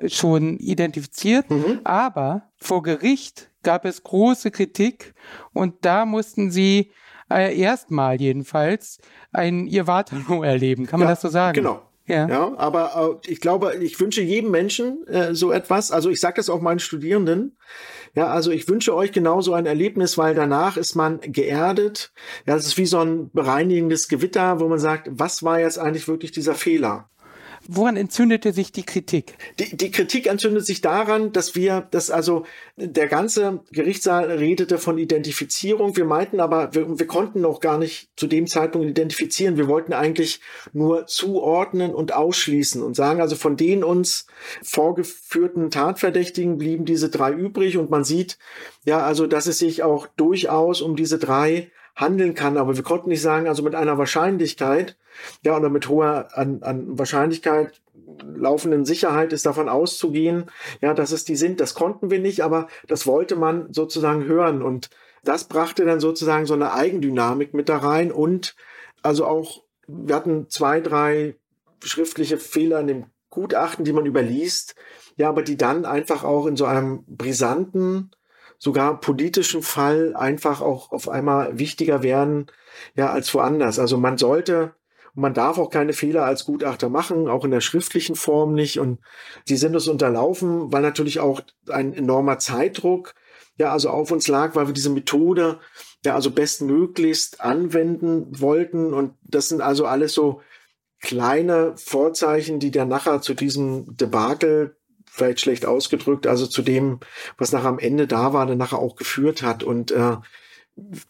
schon identifiziert, mhm. aber vor Gericht gab es große Kritik und da mussten Sie äh, erstmal jedenfalls ein ihr Waterloo erleben. Kann man ja, das so sagen? Genau. Ja. ja, aber äh, ich glaube, ich wünsche jedem Menschen äh, so etwas. Also ich sage das auch meinen Studierenden. Ja, also ich wünsche euch genauso ein Erlebnis, weil danach ist man geerdet. Ja, es ist wie so ein bereinigendes Gewitter, wo man sagt, was war jetzt eigentlich wirklich dieser Fehler? Woran entzündete sich die Kritik? Die, die Kritik entzündet sich daran, dass wir, dass also der ganze Gerichtssaal redete von Identifizierung. Wir meinten aber, wir, wir konnten noch gar nicht zu dem Zeitpunkt identifizieren. Wir wollten eigentlich nur zuordnen und ausschließen und sagen, also von den uns vorgeführten Tatverdächtigen blieben diese drei übrig und man sieht, ja, also, dass es sich auch durchaus um diese drei handeln kann, aber wir konnten nicht sagen, also mit einer Wahrscheinlichkeit, ja, oder mit hoher an, an Wahrscheinlichkeit laufenden Sicherheit ist davon auszugehen, ja, dass es die sind. Das konnten wir nicht, aber das wollte man sozusagen hören und das brachte dann sozusagen so eine Eigendynamik mit da rein und also auch, wir hatten zwei, drei schriftliche Fehler in dem Gutachten, die man überliest, ja, aber die dann einfach auch in so einem brisanten, sogar politischen Fall einfach auch auf einmal wichtiger werden, ja, als woanders. Also man sollte, man darf auch keine Fehler als Gutachter machen, auch in der schriftlichen Form nicht. Und die sind uns unterlaufen, weil natürlich auch ein enormer Zeitdruck, ja, also auf uns lag, weil wir diese Methode ja also bestmöglichst anwenden wollten. Und das sind also alles so kleine Vorzeichen, die dann nachher zu diesem Debakel vielleicht schlecht ausgedrückt, also zu dem, was nachher am Ende da war, dann nachher auch geführt hat. Und äh,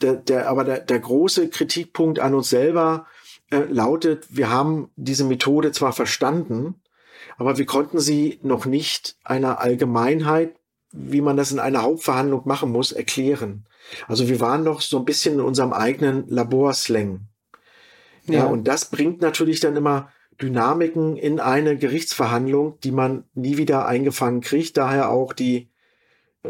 der, der, aber der, der große Kritikpunkt an uns selber äh, lautet, wir haben diese Methode zwar verstanden, aber wir konnten sie noch nicht einer Allgemeinheit, wie man das in einer Hauptverhandlung machen muss, erklären. Also wir waren noch so ein bisschen in unserem eigenen Laborslang. Ja, ja und das bringt natürlich dann immer Dynamiken in eine Gerichtsverhandlung, die man nie wieder eingefangen kriegt. Daher auch die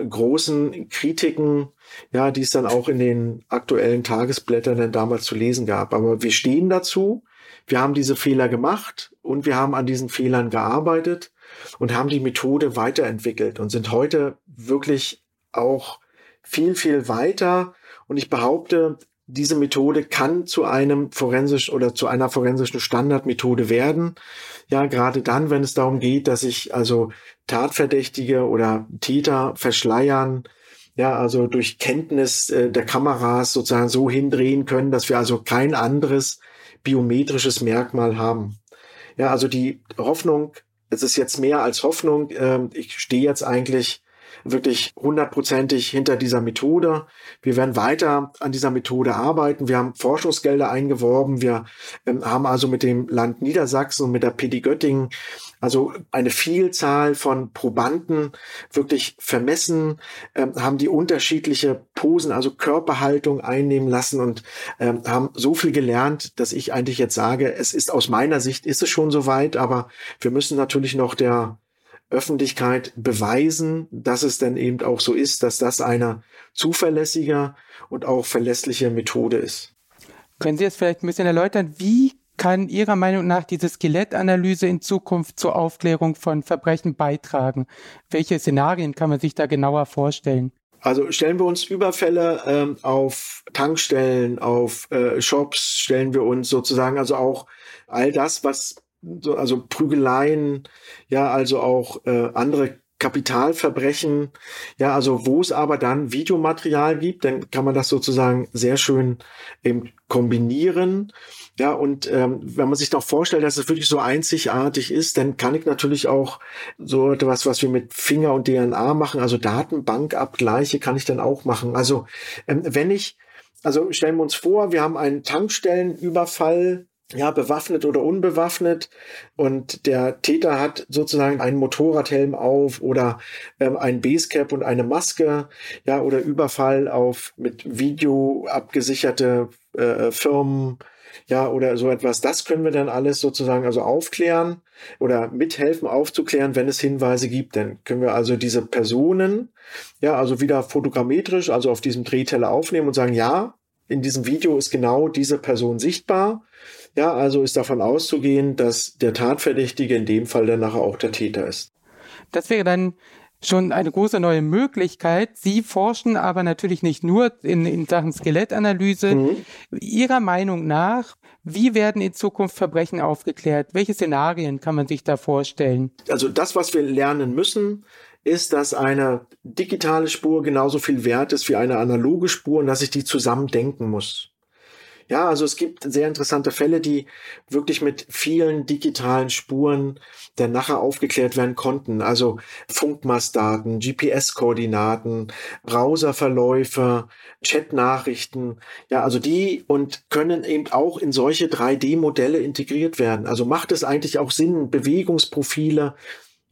großen Kritiken, ja, die es dann auch in den aktuellen Tagesblättern dann damals zu lesen gab. Aber wir stehen dazu. Wir haben diese Fehler gemacht und wir haben an diesen Fehlern gearbeitet und haben die Methode weiterentwickelt und sind heute wirklich auch viel, viel weiter. Und ich behaupte, diese Methode kann zu einem forensisch oder zu einer forensischen Standardmethode werden. Ja, gerade dann, wenn es darum geht, dass sich also Tatverdächtige oder Täter verschleiern, ja, also durch Kenntnis äh, der Kameras sozusagen so hindrehen können, dass wir also kein anderes biometrisches Merkmal haben. Ja, also die Hoffnung es ist jetzt mehr als Hoffnung. Ähm, ich stehe jetzt eigentlich wirklich hundertprozentig hinter dieser Methode. Wir werden weiter an dieser Methode arbeiten. Wir haben Forschungsgelder eingeworben. Wir ähm, haben also mit dem Land Niedersachsen und mit der PD Göttingen also eine Vielzahl von Probanden wirklich vermessen, ähm, haben die unterschiedliche Posen, also Körperhaltung einnehmen lassen und ähm, haben so viel gelernt, dass ich eigentlich jetzt sage, es ist aus meiner Sicht ist es schon soweit, aber wir müssen natürlich noch der Öffentlichkeit beweisen, dass es denn eben auch so ist, dass das eine zuverlässige und auch verlässliche Methode ist. Können Sie jetzt vielleicht ein bisschen erläutern, wie kann Ihrer Meinung nach diese Skelettanalyse in Zukunft zur Aufklärung von Verbrechen beitragen? Welche Szenarien kann man sich da genauer vorstellen? Also stellen wir uns Überfälle ähm, auf Tankstellen, auf äh, Shops, stellen wir uns sozusagen also auch all das, was so, also Prügeleien, ja, also auch äh, andere Kapitalverbrechen, ja, also wo es aber dann Videomaterial gibt, dann kann man das sozusagen sehr schön eben kombinieren. Ja, und ähm, wenn man sich noch vorstellt, dass es wirklich so einzigartig ist, dann kann ich natürlich auch so etwas, was wir mit Finger und DNA machen, also Datenbankabgleiche kann ich dann auch machen. Also ähm, wenn ich, also stellen wir uns vor, wir haben einen Tankstellenüberfall ja, bewaffnet oder unbewaffnet. Und der Täter hat sozusagen einen Motorradhelm auf oder ähm, ein Basecap und eine Maske, ja, oder Überfall auf mit Video abgesicherte äh, Firmen, ja, oder so etwas. Das können wir dann alles sozusagen also aufklären oder mithelfen aufzuklären, wenn es Hinweise gibt. Dann können wir also diese Personen, ja, also wieder fotogrammetrisch, also auf diesem Drehteller aufnehmen und sagen, ja, in diesem Video ist genau diese Person sichtbar ja, also ist davon auszugehen, dass der Tatverdächtige in dem Fall dann nachher auch der Täter ist. Das wäre dann schon eine große neue Möglichkeit. Sie forschen aber natürlich nicht nur in, in Sachen Skelettanalyse. Mhm. Ihrer Meinung nach, wie werden in Zukunft Verbrechen aufgeklärt? Welche Szenarien kann man sich da vorstellen? Also das, was wir lernen müssen, ist, dass eine digitale Spur genauso viel wert ist wie eine analoge Spur und dass ich die zusammen denken muss. Ja, also es gibt sehr interessante Fälle, die wirklich mit vielen digitalen Spuren der nachher aufgeklärt werden konnten. Also Funkmastdaten, GPS-Koordinaten, Browserverläufe, Chatnachrichten. Ja, also die und können eben auch in solche 3D-Modelle integriert werden. Also macht es eigentlich auch Sinn, Bewegungsprofile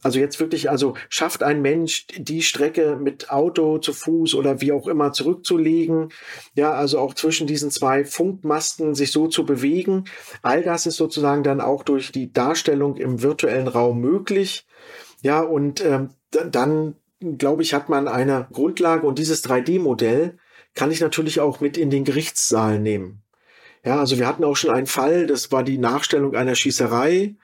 also jetzt wirklich, also schafft ein Mensch die Strecke mit Auto zu Fuß oder wie auch immer zurückzulegen. Ja, also auch zwischen diesen zwei Funkmasten sich so zu bewegen. All das ist sozusagen dann auch durch die Darstellung im virtuellen Raum möglich. Ja, und ähm, dann, glaube ich, hat man eine Grundlage und dieses 3D-Modell kann ich natürlich auch mit in den Gerichtssaal nehmen. Ja, also wir hatten auch schon einen Fall, das war die Nachstellung einer Schießerei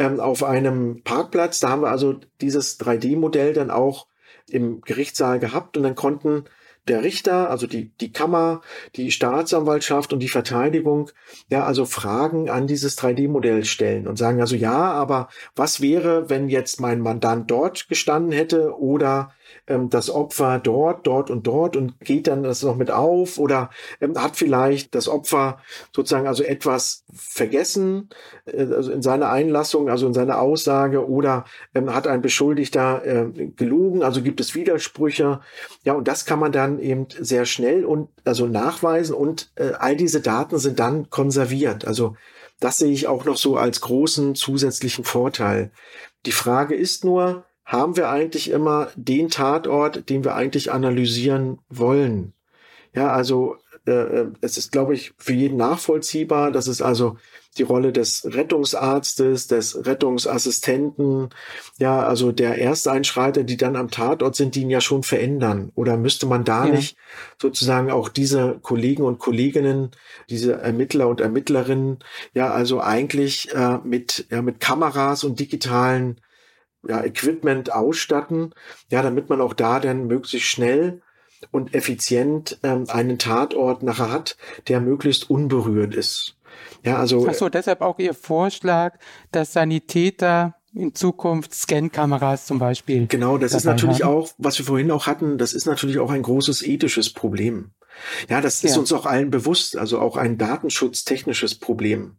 ähm, auf einem Parkplatz. Da haben wir also dieses 3D-Modell dann auch im Gerichtssaal gehabt und dann konnten der Richter, also die, die Kammer, die Staatsanwaltschaft und die Verteidigung, ja, also Fragen an dieses 3D-Modell stellen und sagen also, ja, aber was wäre, wenn jetzt mein Mandant dort gestanden hätte oder ähm, das Opfer dort, dort und dort und geht dann das noch mit auf oder ähm, hat vielleicht das Opfer sozusagen also etwas vergessen, äh, also in seiner Einlassung, also in seiner Aussage oder ähm, hat ein Beschuldigter äh, gelogen, also gibt es Widersprüche. Ja, und das kann man dann eben sehr schnell und also nachweisen und äh, all diese Daten sind dann konserviert. Also das sehe ich auch noch so als großen zusätzlichen Vorteil. Die Frage ist nur, haben wir eigentlich immer den Tatort, den wir eigentlich analysieren wollen. Ja, also äh, äh, es ist, glaube ich, für jeden nachvollziehbar. Das ist also die Rolle des Rettungsarztes, des Rettungsassistenten, ja, also der Ersteinschreiter, die dann am Tatort sind, die ihn ja schon verändern. Oder müsste man da ja. nicht sozusagen auch diese Kollegen und Kolleginnen, diese Ermittler und Ermittlerinnen, ja, also eigentlich äh, mit, ja, mit Kameras und digitalen ja, Equipment ausstatten, ja, damit man auch da dann möglichst schnell und effizient ähm, einen Tatort nachher hat, der möglichst unberührt ist. Ja, also. Ach so, deshalb auch Ihr Vorschlag, dass Sanitäter in Zukunft Scan-Kameras zum Beispiel. Genau, das ist natürlich haben. auch, was wir vorhin auch hatten, das ist natürlich auch ein großes ethisches Problem. Ja, das ist ja. uns auch allen bewusst, also auch ein datenschutztechnisches Problem.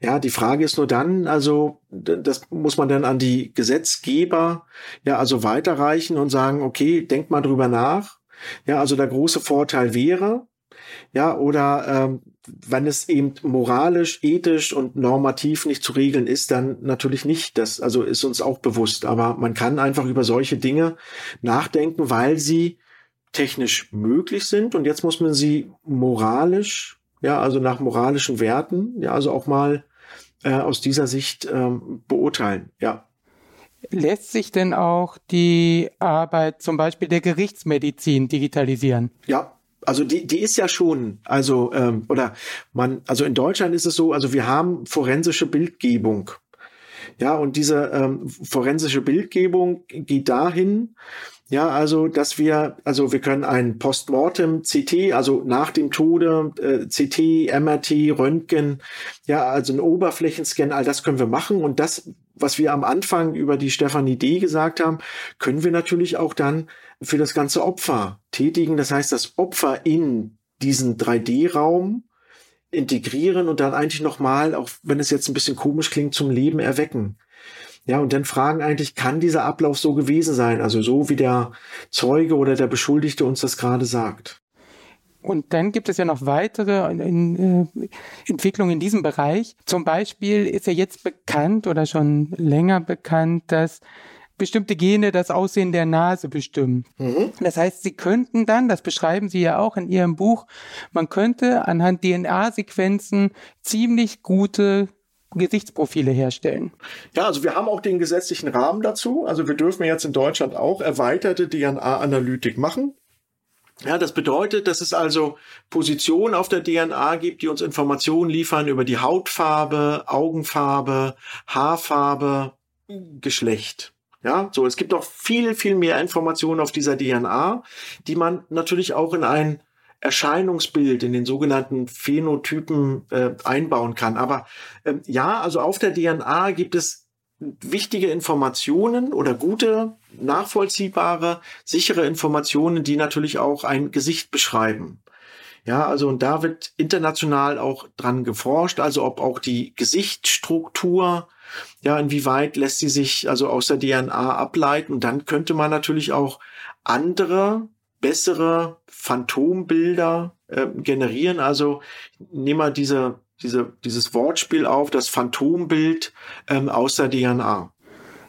Ja, die Frage ist nur dann, also das muss man dann an die Gesetzgeber ja also weiterreichen und sagen, okay, denkt mal drüber nach. Ja, also der große Vorteil wäre, ja, oder ähm, wenn es eben moralisch, ethisch und normativ nicht zu regeln ist, dann natürlich nicht. Das also ist uns auch bewusst. Aber man kann einfach über solche Dinge nachdenken, weil sie technisch möglich sind. Und jetzt muss man sie moralisch, ja, also nach moralischen Werten, ja, also auch mal äh, aus dieser Sicht ähm, beurteilen. Ja. Lässt sich denn auch die Arbeit zum Beispiel der Gerichtsmedizin digitalisieren? Ja, also die, die ist ja schon, also, ähm, oder man, also in Deutschland ist es so, also wir haben forensische Bildgebung. Ja, und diese ähm, forensische Bildgebung geht dahin, ja, also, dass wir, also wir können ein Postmortem CT, also nach dem Tode, äh, CT, MRT, Röntgen, ja, also ein Oberflächenscan, all das können wir machen. Und das, was wir am Anfang über die Stefanie D gesagt haben, können wir natürlich auch dann für das ganze Opfer tätigen. Das heißt, das Opfer in diesen 3D-Raum integrieren und dann eigentlich nochmal, auch wenn es jetzt ein bisschen komisch klingt, zum Leben erwecken. Ja, und dann fragen eigentlich, kann dieser Ablauf so gewesen sein? Also so wie der Zeuge oder der Beschuldigte uns das gerade sagt. Und dann gibt es ja noch weitere in, in, äh, Entwicklungen in diesem Bereich. Zum Beispiel ist ja jetzt bekannt oder schon länger bekannt, dass bestimmte Gene das Aussehen der Nase bestimmen. Mhm. Das heißt, Sie könnten dann, das beschreiben Sie ja auch in Ihrem Buch, man könnte anhand DNA-Sequenzen ziemlich gute Gesichtsprofile herstellen. Ja, also wir haben auch den gesetzlichen Rahmen dazu. Also wir dürfen jetzt in Deutschland auch erweiterte DNA-Analytik machen. Ja, das bedeutet, dass es also Positionen auf der DNA gibt, die uns Informationen liefern über die Hautfarbe, Augenfarbe, Haarfarbe, Geschlecht. Ja, so, es gibt auch viel, viel mehr Informationen auf dieser DNA, die man natürlich auch in ein Erscheinungsbild, in den sogenannten Phänotypen äh, einbauen kann. Aber ähm, ja, also auf der DNA gibt es wichtige Informationen oder gute, nachvollziehbare, sichere Informationen, die natürlich auch ein Gesicht beschreiben. Ja, also und da wird international auch dran geforscht, also ob auch die Gesichtsstruktur, ja, inwieweit lässt sie sich also aus der DNA ableiten. Und dann könnte man natürlich auch andere bessere Phantombilder äh, generieren. Also nehmen wir diese, diese, dieses Wortspiel auf, das Phantombild ähm, aus der DNA.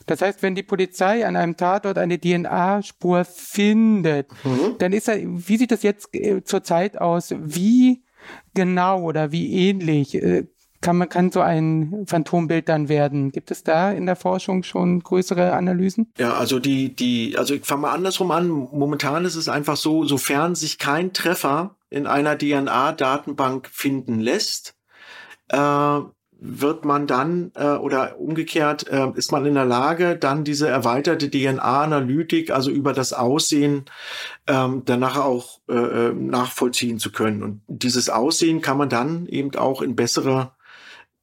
Das heißt, wenn die Polizei an einem Tatort eine DNA-Spur findet, mhm. dann ist er, wie sieht das jetzt äh, zurzeit aus? Wie genau oder wie ähnlich äh, kann man kann so ein Phantombild dann werden? Gibt es da in der Forschung schon größere Analysen? Ja, also die die also ich fange mal andersrum an. Momentan ist es einfach so, sofern sich kein Treffer in einer DNA-Datenbank finden lässt, äh, wird man dann äh, oder umgekehrt äh, ist man in der Lage, dann diese erweiterte DNA-Analytik, also über das Aussehen, ähm, danach auch äh, äh, nachvollziehen zu können. Und dieses Aussehen kann man dann eben auch in bessere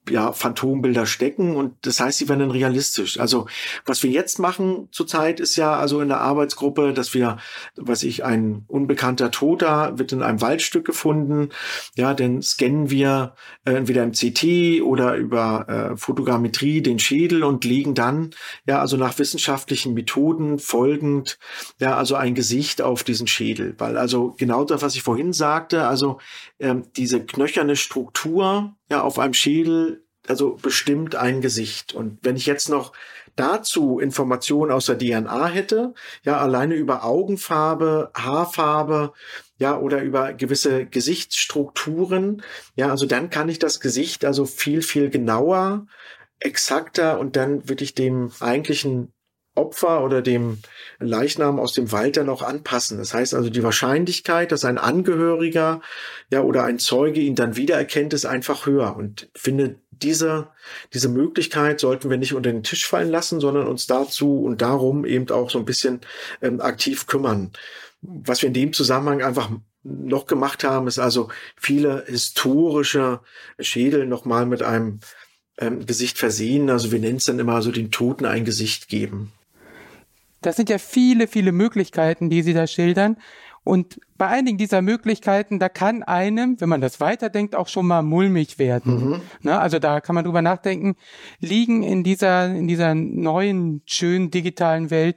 ja, Phantombilder stecken und das heißt, sie werden realistisch. Also was wir jetzt machen zurzeit ist ja also in der Arbeitsgruppe, dass wir, was ich, ein unbekannter Toter wird in einem Waldstück gefunden, ja, dann scannen wir äh, entweder im CT oder über äh, Fotogrammetrie den Schädel und legen dann, ja, also nach wissenschaftlichen Methoden folgend, ja, also ein Gesicht auf diesen Schädel, weil also genau das, was ich vorhin sagte, also ähm, diese knöcherne Struktur ja auf einem Schädel also bestimmt ein Gesicht. Und wenn ich jetzt noch dazu Informationen aus der DNA hätte, ja, alleine über Augenfarbe, Haarfarbe, ja, oder über gewisse Gesichtsstrukturen, ja, also dann kann ich das Gesicht also viel, viel genauer, exakter und dann wirklich dem eigentlichen Opfer oder dem Leichnam aus dem Wald dann auch anpassen. Das heißt also, die Wahrscheinlichkeit, dass ein Angehöriger ja oder ein Zeuge ihn dann wiedererkennt, ist einfach höher. Und finde, diese, diese Möglichkeit sollten wir nicht unter den Tisch fallen lassen, sondern uns dazu und darum eben auch so ein bisschen ähm, aktiv kümmern. Was wir in dem Zusammenhang einfach noch gemacht haben, ist also viele historische Schädel nochmal mit einem ähm, Gesicht versehen. Also wir nennen es dann immer so den Toten ein Gesicht geben. Das sind ja viele, viele Möglichkeiten, die Sie da schildern. Und bei einigen dieser Möglichkeiten, da kann einem, wenn man das weiterdenkt, auch schon mal mulmig werden. Mhm. Ne, also da kann man drüber nachdenken, liegen in dieser, in dieser neuen, schönen digitalen Welt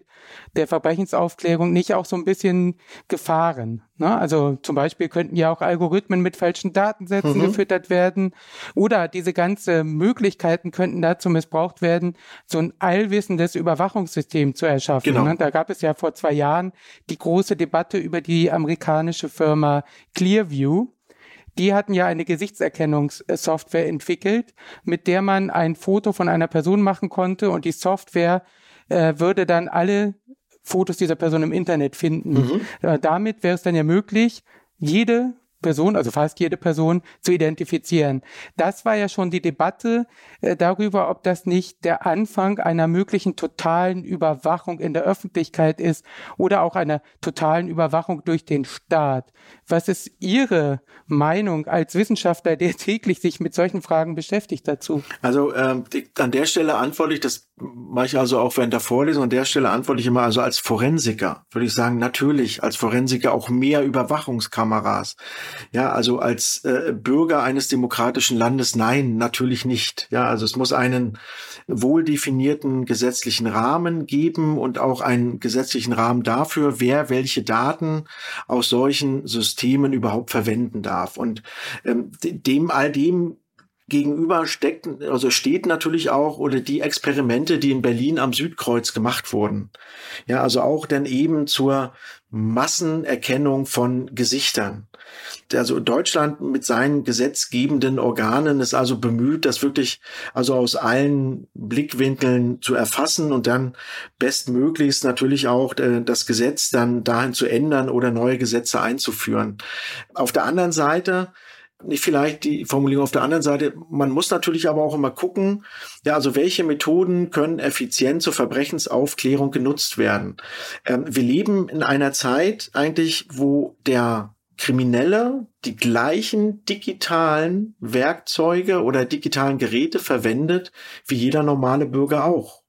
der Verbrechensaufklärung nicht auch so ein bisschen Gefahren? Ne? Also zum Beispiel könnten ja auch Algorithmen mit falschen Datensätzen mhm. gefüttert werden oder diese ganze Möglichkeiten könnten dazu missbraucht werden, so ein allwissendes Überwachungssystem zu erschaffen. Genau. Ne? Da gab es ja vor zwei Jahren die große Debatte über die amerikanische Firma Clearview. Die hatten ja eine Gesichtserkennungssoftware entwickelt, mit der man ein Foto von einer Person machen konnte und die Software äh, würde dann alle Fotos dieser Person im Internet finden. Mhm. Äh, damit wäre es dann ja möglich, jede Person, also fast jede Person, zu identifizieren. Das war ja schon die Debatte äh, darüber, ob das nicht der Anfang einer möglichen totalen Überwachung in der Öffentlichkeit ist oder auch einer totalen Überwachung durch den Staat. Was ist Ihre Meinung als Wissenschaftler, der täglich sich mit solchen Fragen beschäftigt dazu? Also ähm, an der Stelle antworte ich, das mache ich also auch während der Vorlesung, an der Stelle antworte ich immer, also als Forensiker würde ich sagen, natürlich als Forensiker auch mehr Überwachungskameras. Ja, also als äh, Bürger eines demokratischen Landes, nein, natürlich nicht. Ja, also es muss einen wohl definierten gesetzlichen Rahmen geben und auch einen gesetzlichen Rahmen dafür, wer welche Daten aus solchen Systemen überhaupt verwenden darf. Und ähm, dem all dem gegenüber steckt, also steht natürlich auch oder die Experimente, die in Berlin am Südkreuz gemacht wurden. Ja, also auch dann eben zur Massenerkennung von Gesichtern. Also Deutschland mit seinen gesetzgebenden Organen ist also bemüht, das wirklich also aus allen Blickwinkeln zu erfassen und dann bestmöglichst natürlich auch äh, das Gesetz dann dahin zu ändern oder neue Gesetze einzuführen. Auf der anderen Seite nicht vielleicht die Formulierung auf der anderen Seite. Man muss natürlich aber auch immer gucken, ja, also welche Methoden können effizient zur Verbrechensaufklärung genutzt werden. Ähm, wir leben in einer Zeit eigentlich, wo der Kriminelle die gleichen digitalen Werkzeuge oder digitalen Geräte verwendet wie jeder normale Bürger auch.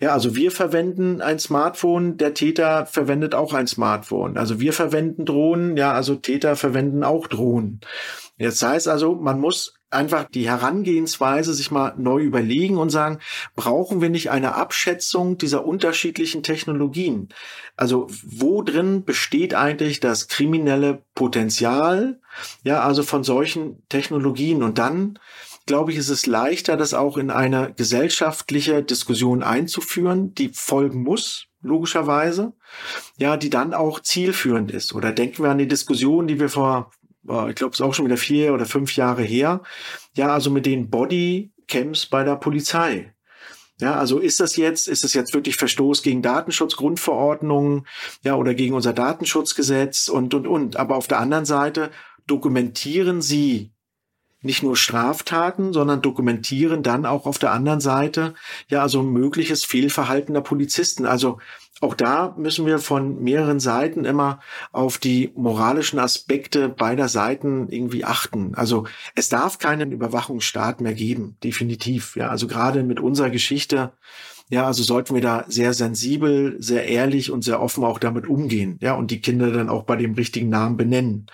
Ja, also wir verwenden ein Smartphone, der Täter verwendet auch ein Smartphone. Also wir verwenden Drohnen, ja, also Täter verwenden auch Drohnen. Jetzt heißt also, man muss einfach die Herangehensweise sich mal neu überlegen und sagen, brauchen wir nicht eine Abschätzung dieser unterschiedlichen Technologien? Also wo drin besteht eigentlich das kriminelle Potenzial? Ja, also von solchen Technologien und dann glaube ich, ist es leichter, das auch in eine gesellschaftliche Diskussion einzuführen, die folgen muss, logischerweise, ja, die dann auch zielführend ist. Oder denken wir an die Diskussion, die wir vor ich glaube, es ist auch schon wieder vier oder fünf Jahre her. Ja, also mit den Bodycams bei der Polizei. Ja, also ist das jetzt, ist das jetzt wirklich Verstoß gegen Datenschutzgrundverordnungen, ja, oder gegen unser Datenschutzgesetz und, und, und. Aber auf der anderen Seite dokumentieren sie nicht nur Straftaten, sondern dokumentieren dann auch auf der anderen Seite ja also mögliches Fehlverhalten der Polizisten. Also auch da müssen wir von mehreren Seiten immer auf die moralischen Aspekte beider Seiten irgendwie achten. Also es darf keinen Überwachungsstaat mehr geben, definitiv. Ja, also gerade mit unserer Geschichte, ja, also sollten wir da sehr sensibel, sehr ehrlich und sehr offen auch damit umgehen. Ja, und die Kinder dann auch bei dem richtigen Namen benennen.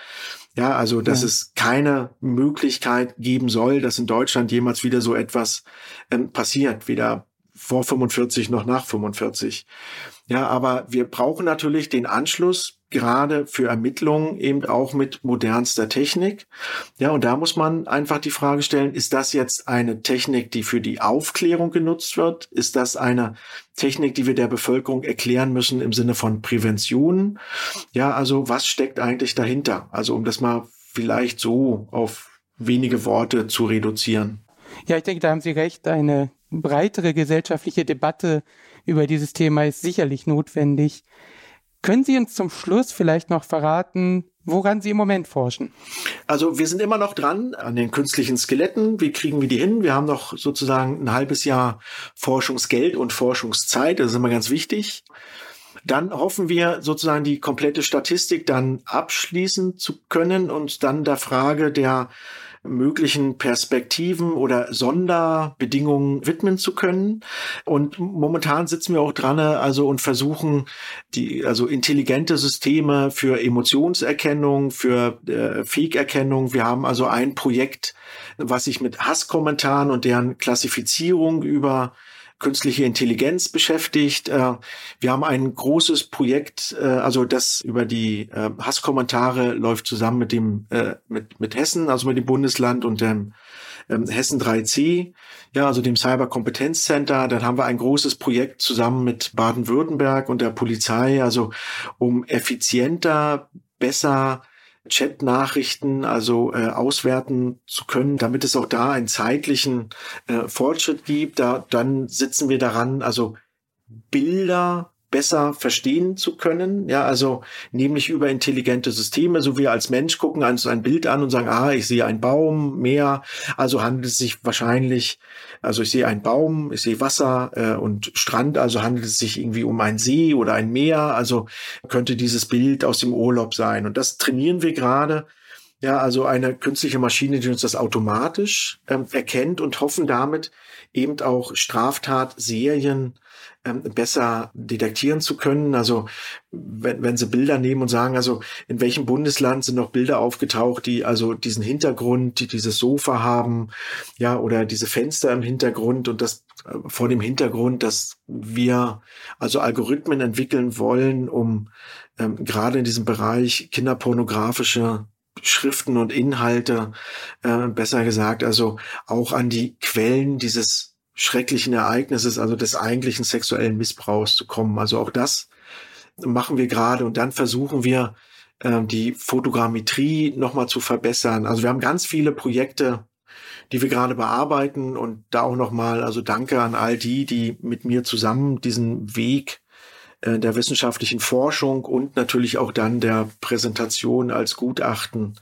Ja, also dass ja. es keine Möglichkeit geben soll, dass in Deutschland jemals wieder so etwas ähm, passiert, weder vor 45 noch nach 45. Ja, aber wir brauchen natürlich den Anschluss gerade für Ermittlungen eben auch mit modernster Technik. Ja, und da muss man einfach die Frage stellen, ist das jetzt eine Technik, die für die Aufklärung genutzt wird? Ist das eine Technik, die wir der Bevölkerung erklären müssen im Sinne von Prävention? Ja, also was steckt eigentlich dahinter? Also um das mal vielleicht so auf wenige Worte zu reduzieren. Ja, ich denke, da haben Sie recht. Eine breitere gesellschaftliche Debatte über dieses Thema ist sicherlich notwendig. Können Sie uns zum Schluss vielleicht noch verraten, woran Sie im Moment forschen? Also wir sind immer noch dran an den künstlichen Skeletten. Wie kriegen wir die hin? Wir haben noch sozusagen ein halbes Jahr Forschungsgeld und Forschungszeit. Das ist immer ganz wichtig. Dann hoffen wir sozusagen die komplette Statistik dann abschließen zu können und dann der Frage der möglichen Perspektiven oder Sonderbedingungen widmen zu können. Und momentan sitzen wir auch dran, also und versuchen die, also intelligente Systeme für Emotionserkennung, für äh, Fake-Erkennung. Wir haben also ein Projekt, was sich mit Hasskommentaren und deren Klassifizierung über künstliche Intelligenz beschäftigt. Äh, wir haben ein großes Projekt, äh, also das über die äh, Hasskommentare läuft zusammen mit dem mit mit Hessen, also mit dem Bundesland und dem ähm, Hessen 3C, ja, also dem Cyber Kompetenz Center. Dann haben wir ein großes Projekt zusammen mit Baden-Württemberg und der Polizei, also um effizienter, besser Chat-Nachrichten also äh, auswerten zu können, damit es auch da einen zeitlichen äh, Fortschritt gibt. Da, dann sitzen wir daran, also Bilder besser verstehen zu können. Ja, also nämlich über intelligente Systeme, so wie als Mensch gucken uns ein Bild an und sagen, ah, ich sehe einen Baum, Meer. Also handelt es sich wahrscheinlich, also ich sehe einen Baum, ich sehe Wasser äh, und Strand, also handelt es sich irgendwie um einen See oder ein Meer. Also könnte dieses Bild aus dem Urlaub sein. Und das trainieren wir gerade. Ja, also eine künstliche Maschine, die uns das automatisch ähm, erkennt und hoffen damit eben auch Straftatserien ähm, besser detektieren zu können. Also wenn, wenn sie Bilder nehmen und sagen, also in welchem Bundesland sind noch Bilder aufgetaucht, die also diesen Hintergrund, die dieses Sofa haben, ja, oder diese Fenster im Hintergrund und das äh, vor dem Hintergrund, dass wir also Algorithmen entwickeln wollen, um ähm, gerade in diesem Bereich kinderpornografische Schriften und Inhalte, äh, besser gesagt, also auch an die Quellen dieses schrecklichen Ereignisses, also des eigentlichen sexuellen Missbrauchs zu kommen. Also auch das machen wir gerade und dann versuchen wir äh, die Fotogrammetrie nochmal zu verbessern. Also wir haben ganz viele Projekte, die wir gerade bearbeiten und da auch nochmal, also danke an all die, die mit mir zusammen diesen Weg äh, der wissenschaftlichen Forschung und natürlich auch dann der Präsentation als Gutachten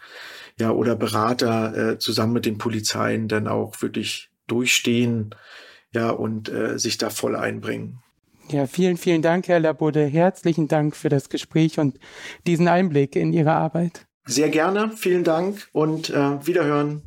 ja oder Berater äh, zusammen mit den Polizeien dann auch wirklich durchstehen, ja, und äh, sich da voll einbringen. Ja, vielen, vielen Dank, Herr Labode. Herzlichen Dank für das Gespräch und diesen Einblick in Ihre Arbeit. Sehr gerne, vielen Dank und äh, wiederhören.